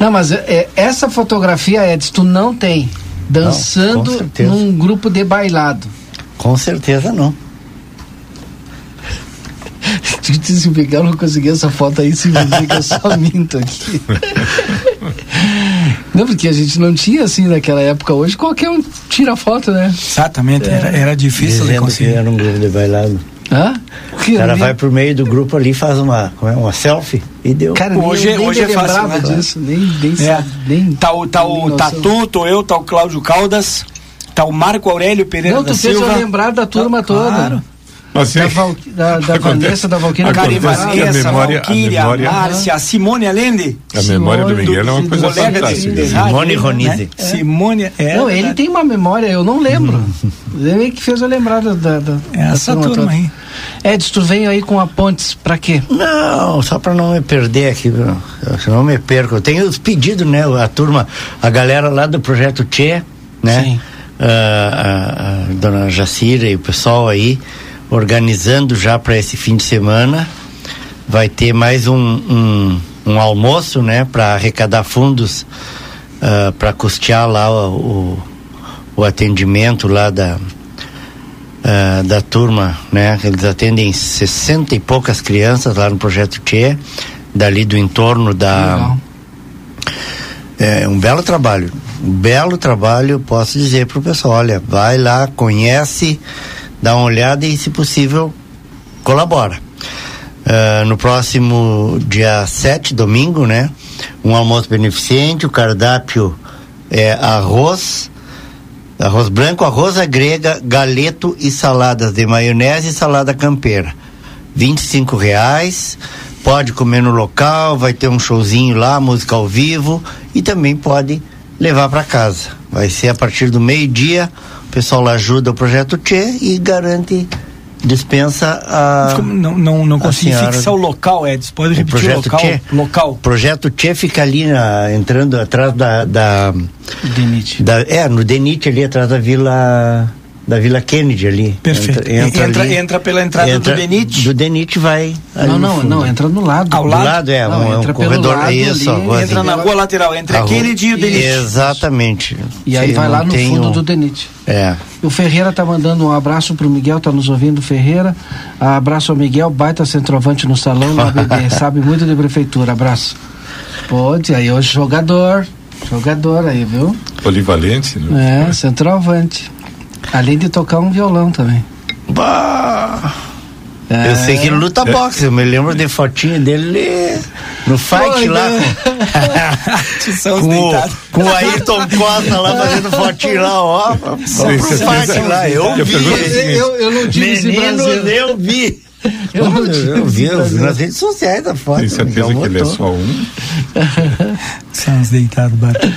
Não, mas é, é, essa fotografia, Edson, tu não tem. Dançando certeza. num grupo de bailado. Com certeza não. [LAUGHS] Se pegar, eu não consegui essa foto aí, se dizer que eu só [LAUGHS] minto aqui. Não, porque a gente não tinha assim naquela época. Hoje qualquer um tira foto, né? Exatamente, era, era difícil de Dizendo que conseguir. era um grupo de bailado. Hã? O cara vai pro meio do grupo ali, faz uma, como é, uma selfie e deu. Cara, Hoje, nem, nem hoje me é fácil, né? disso, nem, nem, É. sabe, nem Tá o, tá o nem. Tatu, tô eu, tá o Cláudio Caldas, tá o Marco Aurélio Pereira Não, da tu fez Silva. eu lembrar da turma toda. claro. Assim, Da, Val, [LAUGHS] da, da Acontece- Vanessa, da Valquíria que a memória- a Valquíria, memória- Márcia, a Simone Alende. a memória do Simone, Miguel é uma coisa de, fantástica. de né? rádio, Simone né? Ronise. Simone, é. Não, ele tem uma memória, eu não lembro. ele que fez eu lembrar da, da, da Essa da turma toda. aí. Edson, tu vem aí com a Pontes, pra quê? Não, só para não me perder aqui, senão eu me perco. Eu tenho os pedidos, né? A turma, a galera lá do projeto Tchê, né? Sim. Ah, a, a dona Jacira e o pessoal aí organizando já para esse fim de semana. Vai ter mais um, um, um almoço, né? Para arrecadar fundos para custear lá o, o, o atendimento lá da, ah, da turma, né? Eles atendem 60 e poucas crianças lá no projeto Tchê, dali do entorno da. Legal. É um belo trabalho. Um belo trabalho, posso dizer para o pessoal: olha, vai lá, conhece, dá uma olhada e, se possível, colabora. Ah, no próximo dia 7, domingo, né? Um almoço beneficente, o cardápio é arroz, arroz branco, arroz grega, galeto e saladas de maionese e salada campeira. 25 reais. Pode comer no local, vai ter um showzinho lá, música ao vivo e também pode levar para casa. Vai ser a partir do meio-dia. O pessoal lá ajuda o projeto Tchê e garante dispensa a Não, não, não consegui senhora- fixar o local, Edson. Pode o repetir o projeto local? Tchê. Local. O projeto Tchê fica ali na- entrando atrás da, da, Denite. da- é no Denit ali atrás da vila da Vila Kennedy ali. Perfeito. Entra, entra, Entra, ali, entra pela entrada entra- do Denit. Do Denit vai. ali Não, não, não, entra no lado. Ao Do lado? lado é, Não, um, é um entra pelo corredor. lado é isso, ali, Entra assim. na rua lateral, entre A aquele dia o Denit. Exatamente. E aí Sim, vai lá no tenho- fundo do Denite. É. O Ferreira tá mandando um abraço pro Miguel, tá nos ouvindo, Ferreira. Abraço ao Miguel, baita centroavante no salão, na BB. [LAUGHS] Sabe muito de prefeitura, abraço. Pode, aí hoje jogador. Jogador aí, viu? Polivalente, né? É, centroavante. Além de tocar um violão também. Bah. É. Eu sei que ele luta boxe, eu me lembro de fotinha dele no fight Foi, lá. né? Com, [LAUGHS] com, o, com o Ayrton Costa lá fazendo fotinho lá, ó. Vamos pro fight lá, eu vi. Eu, eu não Menino, prazer. eu vi. Eu Eu, eu vi eu vi nas redes sociais a foto. Tem certeza que ele é só um? [LAUGHS] São os deitados, bata.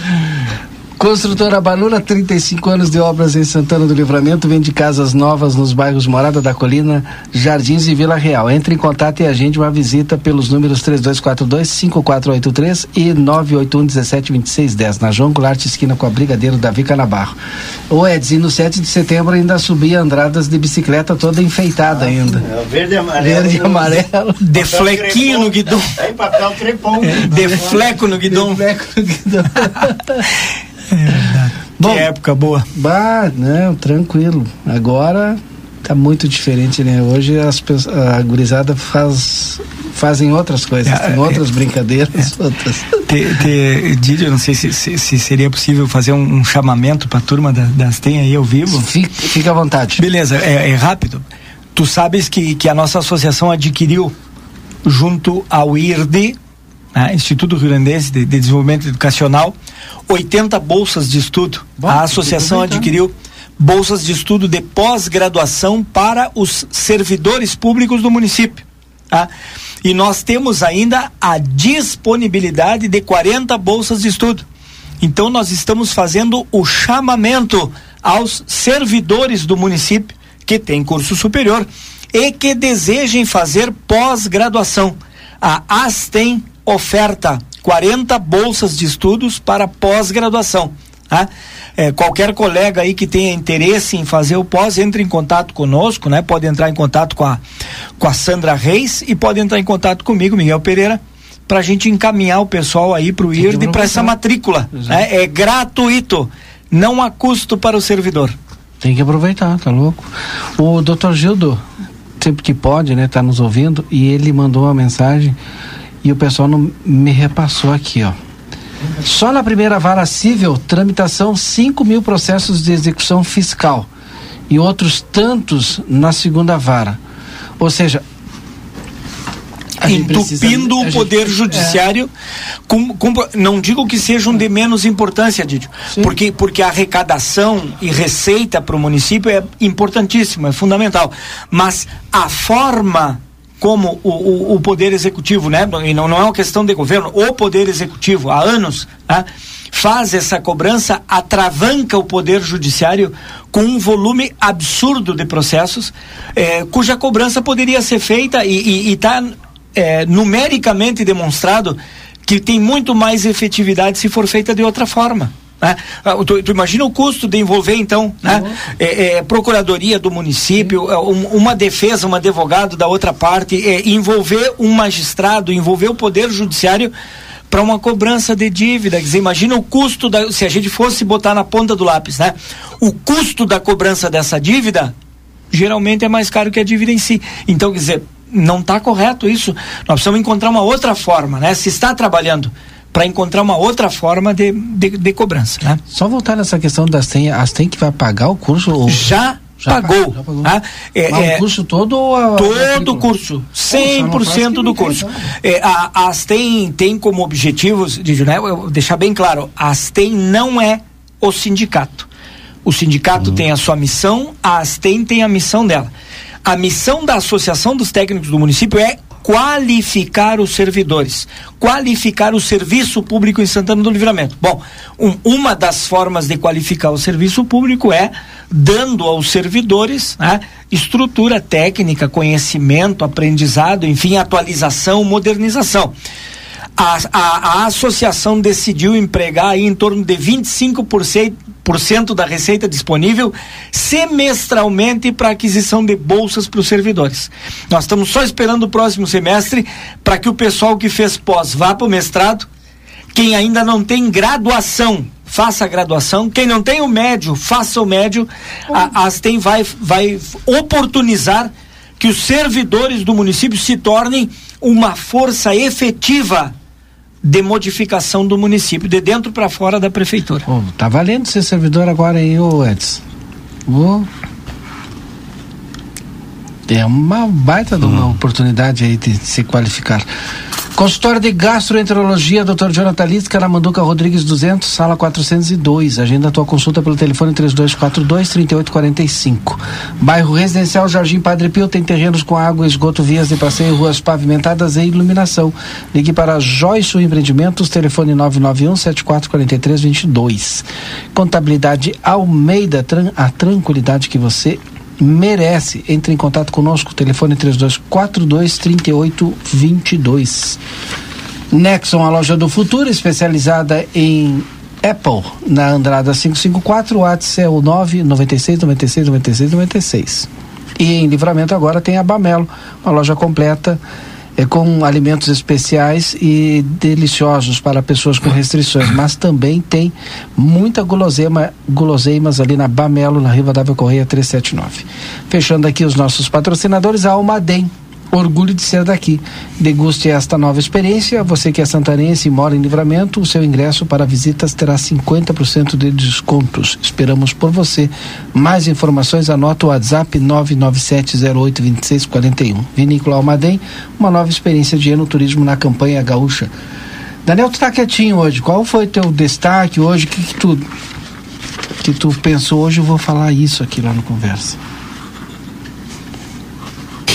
Construtora Balula, 35 anos de obras em Santana do Livramento, vende casas novas nos bairros Morada da Colina, Jardins e Vila Real. Entre em contato e agende uma visita pelos números 3242-5483 e 981-172610, na João Goulart, esquina com a Brigadeiro Davi Canabarro. O Edson, no 7 de setembro ainda subia andradas de bicicleta toda enfeitada ainda. É, verde e amarelo. Verde e amarelo. De flequinho no guidão. Aí papel crepom. De fleco no guidão. fleco no guidão. [LAUGHS] Bom, que época boa. Bah, não, tranquilo. Agora tá muito diferente, né? Hoje as a gurizada faz, fazem outras coisas, É, tem outras brincadeiras, outras. Te, te, Didi, eu não sei se, se, se seria possível fazer um, um chamamento pra turma da, das TEM aí ao vivo. Fica, fica à vontade. Beleza, é, é rápido. Tu sabes que, que a nossa associação adquiriu, junto ao IRD, né, Instituto Rio Grandense de, de Desenvolvimento Educacional, 80 bolsas de estudo. a associação adquiriu bolsas de estudo de pós-graduação para os servidores públicos do município. tá? E nós temos ainda a disponibilidade de 40 bolsas de estudo. Então nós estamos fazendo o chamamento aos servidores do município que têm curso superior e que desejem fazer pós-graduação. A ASTEM oferta 40 bolsas de estudos para pós-graduação. Tá? É, qualquer colega aí que tenha interesse em fazer o pós, entre em contato conosco, né? Pode entrar em contato com a, com a Sandra Reis e pode entrar em contato comigo, Miguel Pereira, para a gente encaminhar o pessoal aí para o IRD para essa matrícula. Né? É gratuito, não há custo para o servidor. Tem que aproveitar, tá louco? O doutor Gildo, sempre que pode, né, tá nos ouvindo, e ele mandou uma mensagem e o pessoal não me repassou aqui, ó. Só na primeira vara civil, tramitação 5 mil processos de execução fiscal e outros tantos na segunda vara. Ou seja, gente precisa- entupindo a o gente- poder é. judiciário com, com- não digo que sejam de menos importância Didio, porque porque a arrecadação e receita para o município é importantíssima é fundamental mas a forma como o, o, o poder executivo né e não, não é uma questão de governo o poder executivo há anos né, faz essa cobrança atravanca o poder judiciário com um volume absurdo de processos eh, cuja cobrança poderia ser feita e está é, numericamente demonstrado que tem muito mais efetividade se for feita de outra forma. Né? Ah, Tu, tu imagina o custo de envolver, então, né? É, é, procuradoria do município, é, um- uma defesa, um advogado da outra parte, é, envolver um magistrado, envolver o poder judiciário para uma cobrança de dívida. Quer dizer, imagina o custo, da, se a gente fosse botar na ponta do lápis, né? O custo da cobrança dessa dívida geralmente é mais caro que a dívida em si. Então, quer dizer, não está correto isso. Nós precisamos encontrar uma outra forma, né? Se está trabalhando para encontrar uma outra forma de, de, de cobrança, né? Só voltar nessa questão das tem, as tem que vai pagar o curso ou Já, Já pagou. já pagou. tá? É, o é, curso todo ou a- todo o curso, só não faz 100% que do curso. É, a, a Astem tem como objetivos, de, né, eu- deixar bem claro, a Astem não é o sindicato. O sindicato tem a sua missão, a Astem tem a missão dela. A missão da Associação dos Técnicos do município é qualificar os servidores, qualificar o serviço público em Santana do Livramento. Bom, um- uma das formas de qualificar o serviço público é dando aos servidores né, estrutura técnica, conhecimento, aprendizado, enfim, atualização, modernização. A, a, a associação decidiu empregar em torno de 25% por cento da receita disponível semestralmente para aquisição de bolsas para os servidores. Nós estamos só esperando o próximo semestre para que o pessoal que fez pós vá para o mestrado, quem ainda não tem graduação faça a graduação, quem não tem o médio faça o médio. A, a Astem vai, vai oportunizar que os servidores do município se tornem uma força efetiva de modificação do município, de dentro para fora da prefeitura. Pô, tá valendo ser servidor agora, hein, ô Edson? Ô, É uma baita de uma oportunidade aí de se qualificar. Consultório de Gastroenterologia, Dr. Jonathan Lisca, na Manduca Rodrigues 200, sala 402. Agenda a tua consulta pelo telefone 3242-3845. Bairro Residencial Jardim Padre Pio tem terrenos com água, esgoto, vias de passeio, ruas pavimentadas e iluminação. Ligue para Joyce Empreendimentos, telefone 991-744322. Contabilidade Almeida, a tranquilidade que você merece. Entre em contato conosco, telefone 3242 3822. Nexon, a loja do futuro, especializada em Apple, na Andrada 554, o WhatsApp é o 996 96 96 96. E em livramento agora tem a Bamelo, uma loja completa é, com alimentos especiais e deliciosos para pessoas com restrições, mas também tem muita guloseima, guloseimas ali na Bamelo, na Riva Dávila Correia 379. Fechando aqui os nossos patrocinadores, a Almaden. Orgulho de ser daqui. Deguste esta nova experiência. Você que é santanense e mora em livramento, o seu ingresso para visitas terá 50% de descontos. Esperamos por você. Mais informações, anota o WhatsApp 997082641. Vinícola Almaden, uma nova experiência de enoturismo na campanha gaúcha. Daniel, tu tá quietinho hoje. Qual foi teu destaque hoje? O que, que tu que tu pensou hoje? Eu vou falar isso aqui lá no conversa.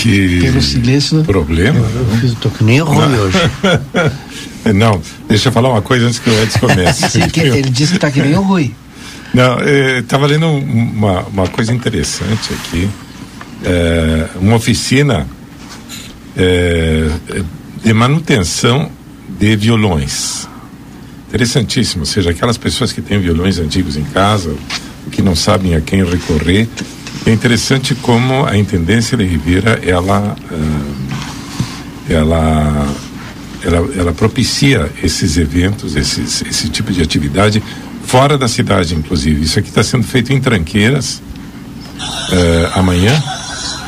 Que Pelo silêncio. problema. Eu fiz, tô que nem ruim Não. hoje. [LAUGHS] Não, deixa eu falar uma coisa antes que o Edson comece. [LAUGHS] Ele disse que tá que nem o Rui. Não, estava lendo um- uma, uma coisa interessante aqui. É, uma oficina é, de manutenção de violões. Interessantíssimo, ou seja, aquelas pessoas que têm violões antigos em casa, que não sabem a quem recorrer. É interessante como a Intendência de Ribeira, ela, ah, ela, ela, ela propicia esses eventos, esses, esse tipo de atividade fora da cidade, inclusive. Isso aqui está sendo feito em Tranqueiras, eh, amanhã,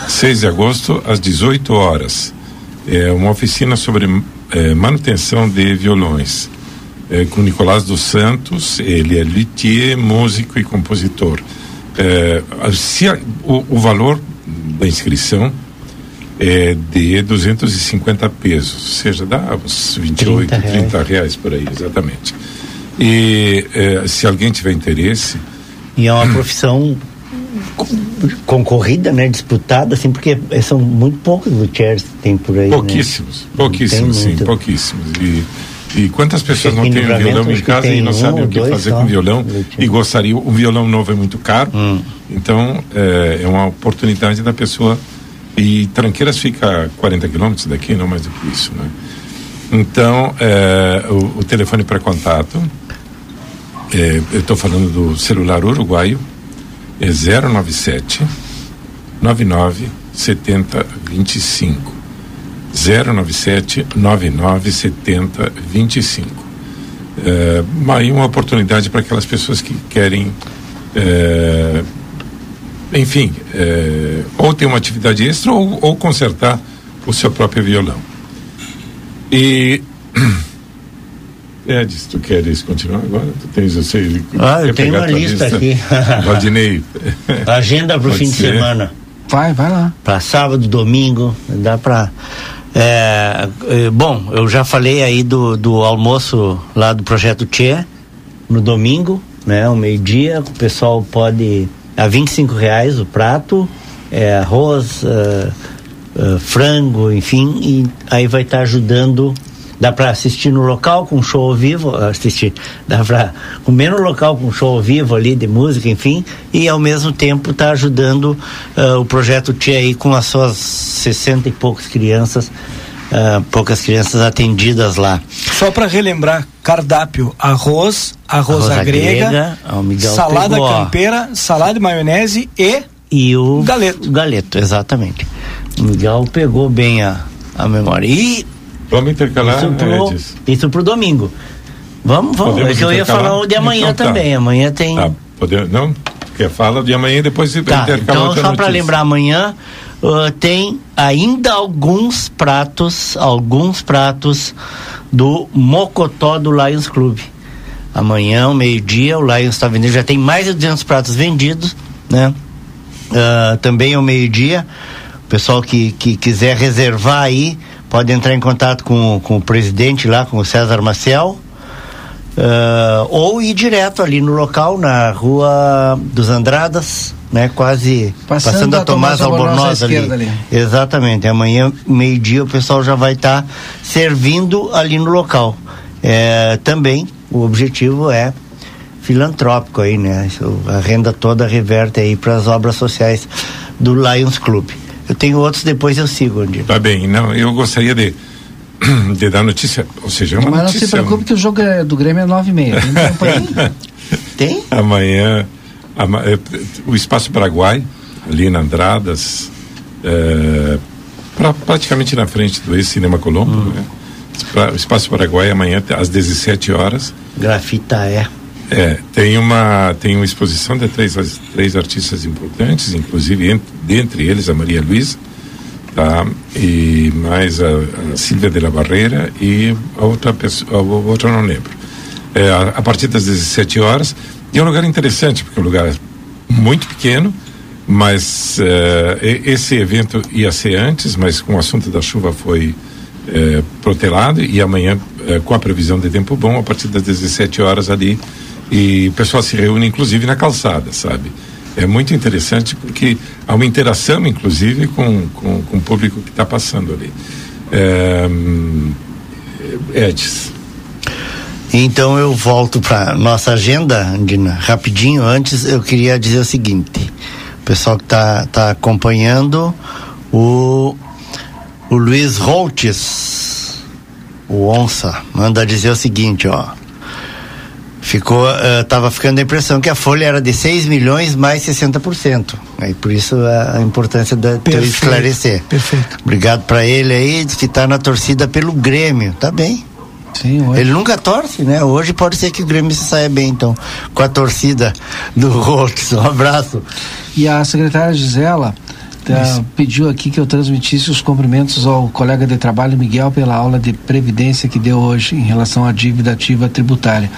6 de agosto, às 18 horas. É uma oficina sobre eh, manutenção de violões. eh, com Nicolás dos Santos, ele é luthier, músico e compositor. Eh, se a- o, o valor da inscrição é de 250 pesos, ou seja, dá uns 28, 30 reais. 30 reais por aí, exatamente. E eh, se alguém tiver interesse, E é uma profissão co- concorrida, né? Disputada, assim, porque são muito poucos luthiers que tem por aí. pouquíssimos, né? pouquíssimos, sim, pouquíssimos. E, e quantas pessoas não têm um violão em casa e não um sabem o que fazer só, com o violão e gostariam, o violão novo é muito caro, Hum. então é, é uma oportunidade da pessoa e Tranqueiras fica a 40 quilômetros daqui, não mais do que isso, né? Então, é, o, o telefone para contato, é, eu estou falando do celular uruguaio, é 097 99 70 25. 097 99 70 25. É, aí uma oportunidade para aquelas pessoas que querem, é, enfim, é, ou ter uma atividade extra ou, ou consertar o seu próprio violão. E. [CLEARS THROAT] Ed, se tu queres continuar agora? Tu tens, eu sei. Ah, eu tenho uma tua lista aqui. [LAUGHS] Valdinei. Agenda pro Pode fim de ser. semana. Vai, vai lá. Para sábado, domingo, dá para. É, é, bom, eu já falei aí do, do almoço lá do projeto Tchê, no domingo, né? Ao meio-dia, o pessoal pode. A 25 reais o prato, é, arroz, é, é, frango, enfim, e aí vai estar ajudando. Dá para assistir no local com show ao vivo, assistir, dá para comer no local com show ao vivo ali de música, enfim, e ao mesmo tempo tá ajudando ah, o projeto Tia aí com as suas 60 e poucas crianças, ah, poucas crianças atendidas lá. Só para relembrar, cardápio: arroz, arroz, Arroz grega, grega, salada pegou, campeira, salada de maionese e E o galeto. O galeto, exatamente. O Miguel pegou bem a, a memória. E Vamos intercalar, isso pro, Edis. isso pro domingo. Vamos, vamos. Podemos é que eu ia falar o de amanhã Então tá. também. Amanhã tem. Tá, podemos, não? Quer fala de amanhã e depois se Tá, intercala então só para lembrar, amanhã uh, tem ainda alguns pratos, alguns pratos do Mocotó do Lions Club. Amanhã, meio-dia, o Lions está vendendo, já tem mais de 200 pratos vendidos, né? Uh, também ao meio-dia, o pessoal que, que quiser reservar aí, pode entrar em contato com, com o presidente lá, com o César Maciel, uh, ou ir direto ali no local, na Rua dos Andradas, né? Quase passando, passando a, a Tomás Albornoz ali. ali. Exatamente. Amanhã, meio-dia, o pessoal já vai estar tá servindo ali no local. É, também o objetivo é filantrópico aí, né? A renda toda reverte aí para as obras sociais do Lions Club. Eu tenho outros, depois eu sigo, Andy. Tá bem, não, eu gostaria de, [CLEARS THROAT] de dar notícia, ou seja, é uma Mas notícia... não se preocupe que o jogo é, do Grêmio é nove e meia. [LAUGHS] Tem? Amanhã, ama, é, o Espaço Paraguai, ali na Andradas, é, pra, praticamente na frente do ex-Cinema Colombo, hum. né? O Espaço Paraguai amanhã às 17 horas. Grafita é. É, tem uma, tem uma exposição de três, três artistas importantes, inclusive entre, dentre eles a Maria Luísa, tá? E mais a, a Silvia de la Barreira e a outra pessoa, a outra não lembro. É, a, a, partir das 17 horas, e é um lugar interessante, porque é um lugar muito pequeno, mas é, esse evento ia ser antes, mas com o assunto da chuva foi é, protelado e amanhã, é, com a previsão de tempo bom, a partir das 17 horas ali, e o pessoal se reúne inclusive na calçada, sabe? É muito interessante porque há uma interação, inclusive, com, com, com o público que está passando ali. É, Edis. Então eu volto para nossa agenda, Andina, rapidinho. Antes eu queria dizer o seguinte: o pessoal que está tá acompanhando, o o Luiz Holtes, o Onça, manda dizer o seguinte, ó. Ficou, uh, tava ficando a impressão que a folha era de 6 milhões mais 60%. Aí por isso a, a importância de eu esclarecer. Perfeito. Obrigado para ele aí, diz que tá na torcida pelo Grêmio. Tá bem. Sim, hoje. Ele nunca torce, né? Hoje pode ser que o Grêmio se saia bem, então, com a torcida do Holtz. Um abraço. E a secretária Gisela, Tá, pediu aqui que eu transmitisse os cumprimentos ao colega de trabalho Miguel pela aula de previdência que deu hoje em relação à dívida ativa tributária.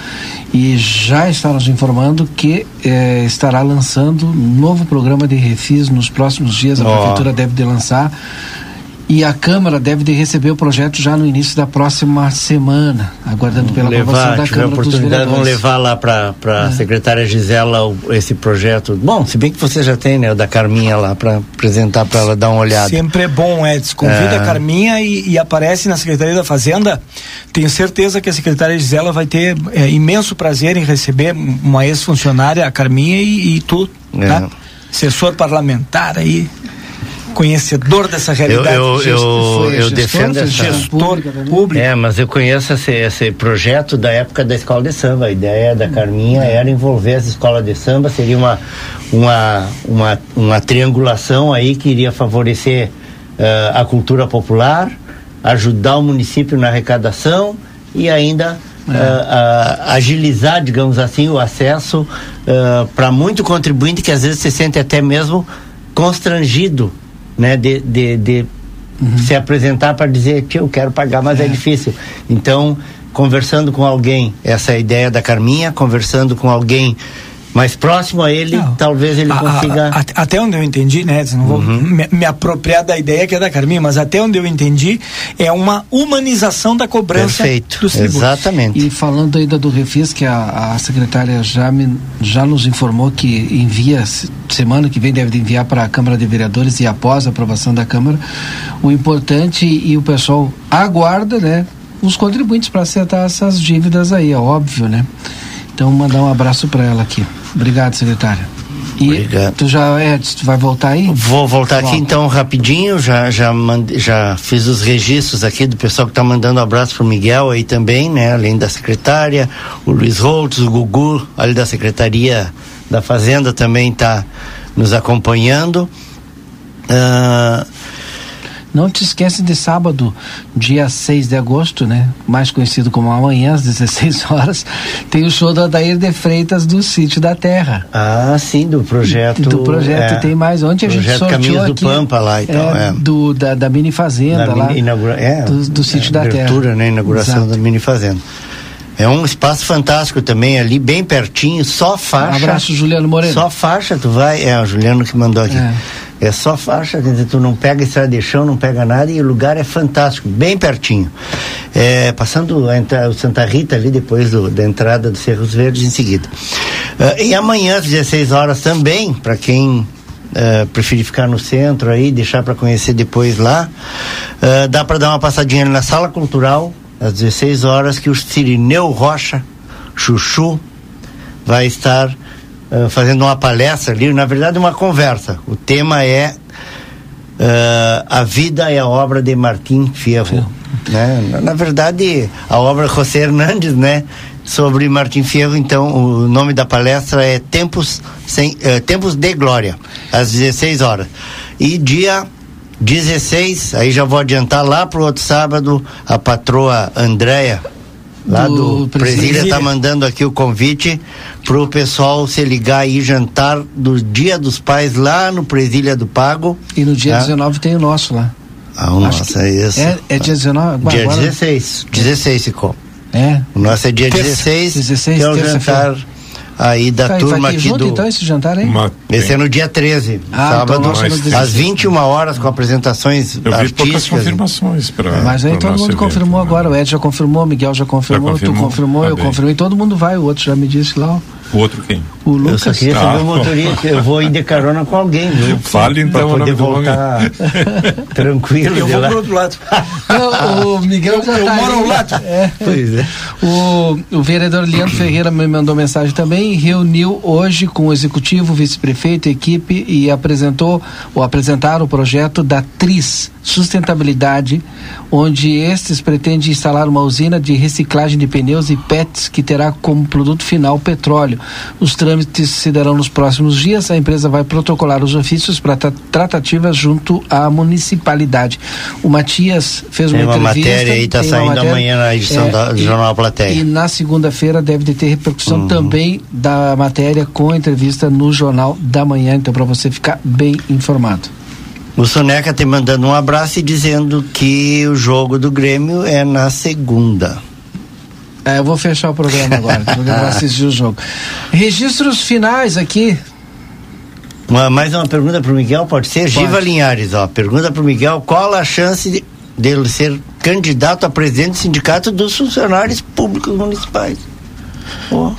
E já está nos informando que eh, estará lançando um novo programa de refis nos próximos dias. A oh. prefeitura deve de lançar e a Câmara deve de receber o projeto já no início da próxima semana, aguardando pela levar, aprovação da Câmara oportunidade, dos Vereadores. Vamos levar lá para a é. secretária Gisela o, esse projeto. Bom, se bem que você já tem, né, o da Carminha lá para apresentar para ela dar uma olhada. Sempre é bom, Edson. Convida é. a Carminha e, e, aparece na Secretaria da Fazenda. Tenho certeza que a secretária Gisela vai ter é, imenso prazer em receber uma ex-funcionária, a Carminha e, e tu, é. tá? Assessor parlamentar aí conhecedor dessa realidade. Eu, eu, eu, eu defendo essa gestor público. É, mas eu conheço esse, esse projeto da época da escola de samba. A ideia da Carminha era envolver as escolas de samba, seria uma, uma, uma, uma triangulação aí que iria favorecer uh, a cultura popular, ajudar o município na arrecadação e ainda é. Uh, uh, agilizar, digamos assim, o acesso uh, para muito contribuinte que às vezes se sente até mesmo constrangido né, de, de, de uhum. se apresentar para dizer que eu quero pagar, mas é. é difícil. Então, conversando com alguém, essa é a ideia da Carminha, conversando com alguém mais próximo a ele, não. talvez ele consiga. A, a, até onde eu entendi, né? Não vou uhum. me, me, apropriar da ideia que é da Carminha, mas até onde eu entendi, é uma humanização da cobrança Perfeito. dos tributos. Exatamente. E falando ainda do refis, que a, a secretária já, me, já nos informou que envia, semana que vem deve enviar para a Câmara de Vereadores e após a aprovação da Câmara, o importante e o pessoal aguarda, né? Os contribuintes para acertar essas dívidas aí, é óbvio, né? Então, mandar um abraço para ela aqui. Obrigado, secretária. E Obrigado. tu já é, tu vai voltar aí? Vou voltar Volta. aqui então rapidinho, já já mande, já fiz os registros aqui do pessoal que está mandando um abraço pro Miguel aí também, né, além da secretária, o Luiz Holtz, o Gugu, ali da Secretaria da Fazenda também está nos acompanhando. Uh, Não te esquece de sábado, dia 6 de agosto, né? Mais conhecido como amanhã, às 16 [LAUGHS] horas, tem o show do Adair de Freitas do Sítio da Terra. Ah, sim, do projeto. Do projeto é, tem mais. Ontem a gente projeto sorteou Caminhos aqui, do Pampa lá e tal, é. Do, da, da mini fazenda Da lá. mini inaugura- é, do, do Sítio da Terra. abertura, né? Inauguração Exato. da mini fazenda. É um espaço fantástico também ali, bem pertinho, só faixa. Um abraço, Juliano Moreno. Só faixa, tu vai. É, o Juliano que mandou aqui. É. É, só faixa, quer dizer, tu não pega estrada de chão, não pega nada e o lugar é fantástico, bem pertinho. É, passando a o Santa Rita ali, depois do- da entrada do Cerros Verdes em seguida. Ah, e amanhã, às 16 horas também, para quem ah, preferir ficar no centro aí, deixar para conhecer depois lá, ah, dá para dar uma passadinha na Sala Cultural, às 16 horas, que o Cirineu Rocha, Chuchu, vai estar ah, fazendo uma palestra ali, na verdade uma conversa. O tema é ah, A Vida é a Obra de Martim Fierro. Né? Na, na verdade, a obra José Hernandes, né? Sobre Martim Fierro, então o nome da palestra é Tempos, sem, eh, Tempos de Glória, às 16 horas. E dia 16, aí já vou adiantar lá pro outro sábado, a patroa Andréia, lá Do do, Presília. Presília, tá mandando aqui o convite pro pessoal se ligar aí, jantar do Dia dos Pais lá no Presília do Pago. E no dia tá? 19 tem o nosso lá. Ah, o Acho nosso é isso. É, é dia 19? Dia agora- 16. 16 ficou. É. O nosso é dia Terça. 16, 16, que é o jantar aí da Tá, turma vai ter aqui junto do. então esse jantar aí? Esse é no dia 13, Ah, sábado, então nós somos às 16. 21 horas, com apresentações Eu vi poucas artísticas. confirmações para. Mas aí todo mundo confirmou agora. O Ed já confirmou, o Miguel já confirmou, confirmou? tu confirmou, Tá eu bem. confirmei. Todo mundo vai, o outro já me disse lá. ó. O outro quem? O Eu Lucas. só queria saber o motorista, eu vou ir de carona com alguém, viu? [LAUGHS] Fale, então, Pra poder voltar [LAUGHS] tranquilo Eu vou lá. pro outro lado. Não, o Miguel já Eu tá moro ao lado. É. Pois é. O, o vereador Leandro Ferreira me mandou mensagem também, reuniu hoje com o executivo, vice-prefeito, equipe e apresentou ou apresentaram o projeto da TRIS Sustentabilidade, onde estes pretendem instalar uma usina de reciclagem de pneus e PETs que terá como produto final petróleo. Os trâmites se darão nos próximos dias. A empresa vai protocolar os ofícios para tra- tratativas junto à municipalidade. O Matias fez uma, uma entrevista. matéria aí, tá tem uma saindo matéria, amanhã na edição da- do e- Jornal Plateia. E na segunda-feira deve de ter repercussão Uhum. também da matéria com a entrevista no Jornal da Manhã, então para você ficar bem informado. O Soneca te mandando um abraço e dizendo que o jogo do Grêmio é na segunda. É, eu vou fechar o programa agora, porque eu vou assistir o jogo. Registros finais aqui. Uma- mais uma pergunta pro Miguel, pode ser? Pode. Giva Linhares, ó. Pergunta pro Miguel qual a chance de- dele ser candidato a presidente do sindicato dos funcionários públicos municipais.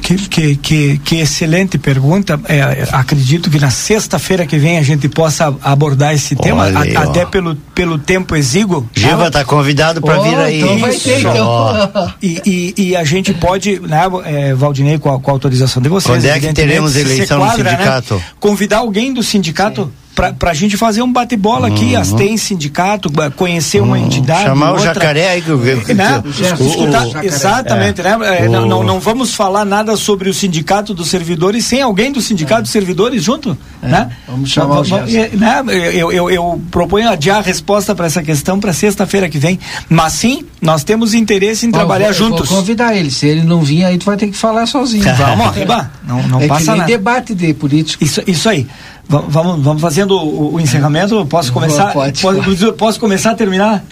Que, que, que, que excelente pergunta. É, acredito que na sexta-feira que vem a gente possa abordar esse tema, Olha a- até pelo, pelo tempo exíguo. Giva tá convidado para Oh, vir aí. então vai ter, então. E, e, e a gente pode, né, é, Valdinei, com a, com a autorização de vocês. Quando é que teremos eleição no quadra, né, sindicato? convidar alguém do sindicato para pra gente fazer um bate-bola aqui, as tem sindicato, conhecer uma entidade. Uhum. Chamar o outra. jacaré aí que eu né? o- Escutar- o- exatamente, né? É, O- não, não, não vamos falar nada sobre o sindicato dos servidores sem alguém do sindicato dos servidores junto, né? É. vamos chamar o Vamos- Gerson. é, né? Eu, eu, eu proponho adiar a resposta para essa questão para sexta-feira que vem, mas sim, nós temos interesse em trabalhar eu vou- eu juntos. Vou convidar ele. Se ele não vir, aí tu vai ter que falar sozinho. Vamos [LAUGHS] não, não é passa que nem nada. debate de político. Isso, isso aí. Va- Vamos, vamos fazendo o, o encerramento. Posso começar? Pode. Posso, posso começar a terminar?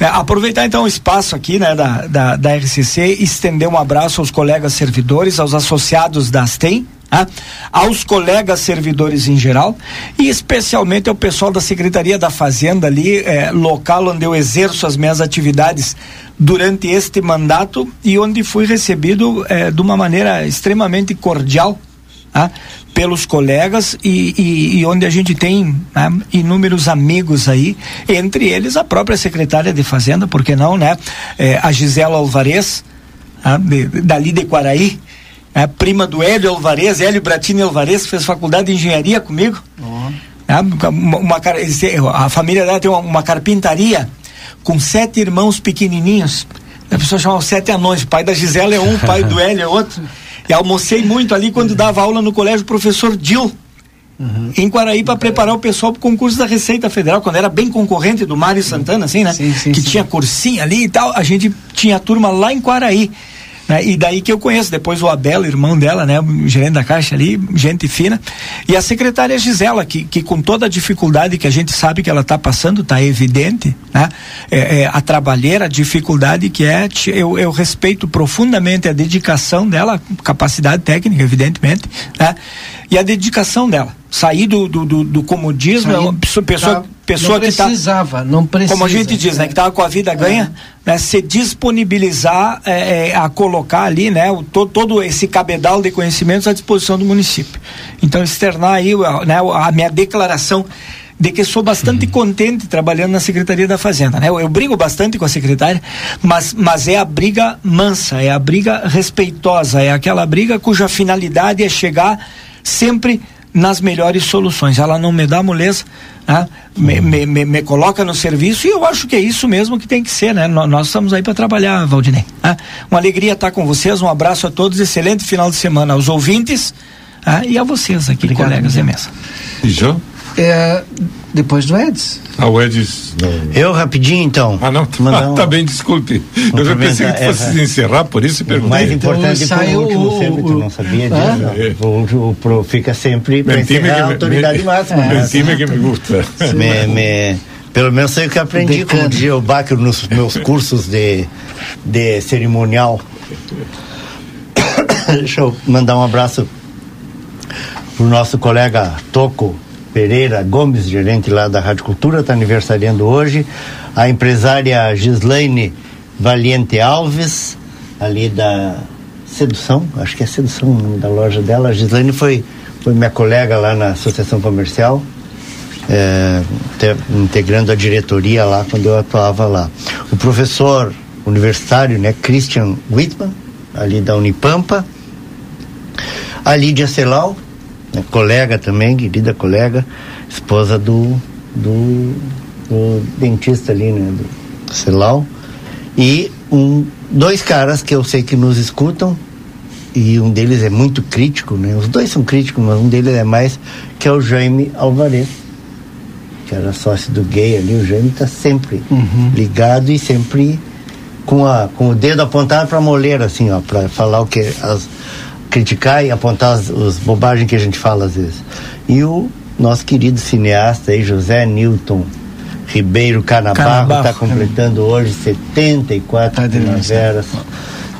É, aproveitar então o espaço aqui né, da, da, da RCC, estender um abraço aos colegas servidores, aos associados da ASTEM, tá? aos colegas servidores em geral e especialmente ao pessoal da Secretaria da Fazenda ali, é, local onde eu exerço as minhas atividades durante este mandato e onde fui recebido é, de uma maneira extremamente cordial tá? pelos colegas e, e- e onde a gente tem né, inúmeros amigos aí, entre eles a própria secretária de Fazenda, por que não, né? É, a Gisela Alvarez, tá? de, dali de Quaraí, é, prima do Hélio Alvarez, Hélio Bratini Alvarez, que fez faculdade de engenharia comigo. Tá? Uma, uma esse- a família dela tem uma, uma carpintaria com sete irmãos pequenininhos. A pessoa chama os sete anões. O pai da Gisela é um, o pai do [LAUGHS] Hélio é outro. E almocei muito ali quando dava aula no colégio professor Dil. Uhum. Em Quaraí para preparar o pessoal para o concurso da Receita Federal, quando era bem concorrente do Mário Santana, assim, né? Sim, sim, que sim. tinha cursinho ali e tal. A gente tinha a turma lá em Quaraí. Né? E daí que eu conheço depois o Abel, irmão dela, né? O gerente da Caixa ali, gente fina. E a secretária Gisela, que, que com toda a dificuldade que a gente sabe que ela está passando, está evidente, né? É, é, a trabalheira, a dificuldade que é, eu, eu respeito profundamente a dedicação dela, capacidade técnica, evidentemente, né? E a dedicação dela sair do, do, do, do comodismo, é uma pessoa, tá, pessoa não que tá precisava, não precisa. Como a gente diz, né, que estava com a vida ganha, é. né, se disponibilizar é, é, a colocar ali, né, o, to, todo esse cabedal de conhecimentos à disposição do município. Então externar aí, né, a minha declaração de que sou bastante uhum. contente trabalhando na Secretaria da Fazenda, né? Eu, eu, brigo bastante com a secretária, mas, mas é a briga mansa, é a briga respeitosa, é aquela briga cuja finalidade é chegar sempre nas melhores soluções. Ela não me dá moleza, né? me, me, me, me, coloca no serviço e eu acho que é isso mesmo que tem que ser, né? Nós, nós estamos aí para trabalhar, Valdinei. Né? Uma alegria estar com vocês, um abraço a todos, excelente final de semana aos ouvintes né? e a vocês aqui, Obrigado, colegas de mesa. E João? É, depois do Eds. Ah, o Eds. Não. Eu rapidinho então. Ah, não. Ah, um... tá bem, desculpe. Eu já pensei que fosse é, encerrar, por isso perguntei. O mais importante então, foi o último, sempre, tu não sabia disso. Ah? É. O, o, pro fica sempre para encerrar a autoridade me, máxima. É, time que me gusta. Me, me, pelo menos sei o que aprendi com o Gio Bacher nos meus cursos de, de cerimonial. [COUGHS] Deixa eu mandar um abraço pro nosso colega Toco Pereira Gomes, gerente lá da Rádio Cultura, está aniversariando hoje. A empresária Gislaine Valiente Alves, ali da Sedução, acho que é Sedução o nome da loja dela. A Gislaine foi, foi minha colega lá na Associação Comercial, é, integrando a diretoria lá quando eu atuava lá. O professor universitário, né, Christian Whitman, ali da Unipampa. A Lídia Celau, né, colega também, querida colega, esposa do, do, do dentista ali, né, do Celau. E um, dois caras que eu sei que nos escutam, e um deles é muito crítico, né? Os dois são críticos, mas um deles é mais, que é o Jaime Alvarez, que era sócio do gay ali. O Jaime está sempre uhum. ligado e sempre com, a, com o dedo apontado para a moleira, assim, ó, para falar o que as, criticar e apontar as, as bobagens que a gente fala às vezes. E o nosso querido cineasta aí, José Newton Ribeiro Canabarro, está completando hoje 74 tá primaveras.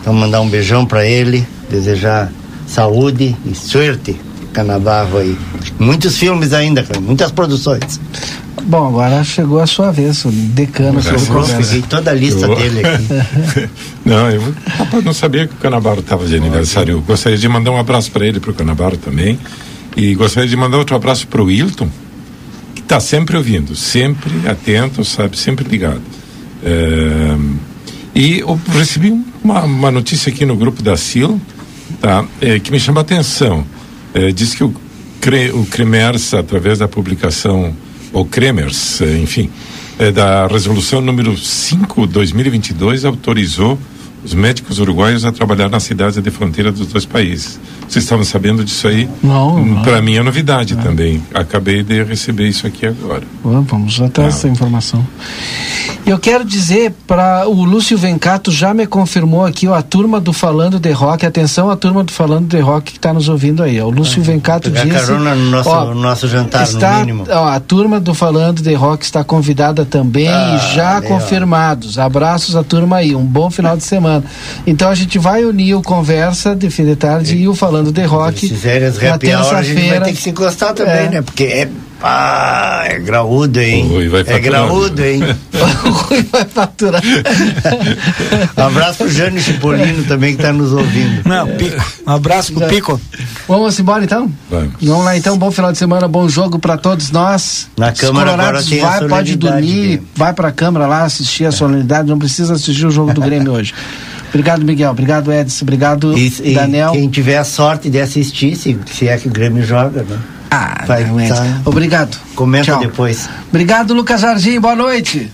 Então mandar um beijão para ele, desejar saúde e sorte Canabarro aí. Muitos filmes ainda, muitas produções. Bom, agora chegou a sua vez, o decano. Eu peguei toda a lista eu... dele aqui. [LAUGHS] não, eu rapaz, não sabia que o Canabaro estava de aniversário. Eu gostaria de mandar um abraço para ele, para o Canabaro também. E gostaria de mandar outro abraço para o Wilton, que está sempre ouvindo, sempre atento, sabe, sempre ligado. É... E eu recebi uma, uma, notícia aqui no grupo da SIL, tá, é, que me chama a atenção. É, diz que o, o Cremers, através da publicação ou Kremers, eh, enfim, é, da resolução número 5 2022 autorizou os médicos uruguaios a trabalhar nas cidades de fronteira dos dois países. Vocês estavam sabendo disso aí? Não. Hum, Para mim é novidade é. também. Acabei de receber isso aqui agora. Vamos até ah. essa informação. Eu quero dizer para o Lúcio Vencato já me confirmou aqui ó, a turma do Falando de Rock. Atenção, a turma do Falando de Rock que está nos ouvindo aí. Ó. O Lúcio ah, Vencato disse. carona no nosso, ó, nosso jantar, está, no mínimo. Ó, a turma do Falando de Rock está convidada também ah, e já confirmados. Abraços à turma aí. Um bom final de semana. Então a gente vai unir o Conversa de fim de tarde e, e o Falando de Rock. Se fizerem as a gente vai ter que se encostar também, é. né? Porque é ah, é graúdo, hein? Rui vai é graúdo, hein? [LAUGHS] o Rui vai faturar. um [LAUGHS] abraço pro Jânio Cipolino também que está nos ouvindo. Não, Pico. Um abraço pro Pico. Vamos embora então? Vamos. Vamos lá então, bom final de semana, bom jogo para todos nós. Na Os Câmara agora tem vai, pode dormir, né? vai pra Câmara lá assistir a é. solenidade, não precisa assistir o jogo do Grêmio hoje. [LAUGHS] Obrigado, Miguel. Obrigado, Edson. Obrigado, e, Daniel. E quem tiver a sorte de assistir, se, se é que o Grêmio joga, né? Ah, Vai, não, tá. Obrigado. Comenta Tchau. depois. Obrigado, Lucas Jardim. Boa noite.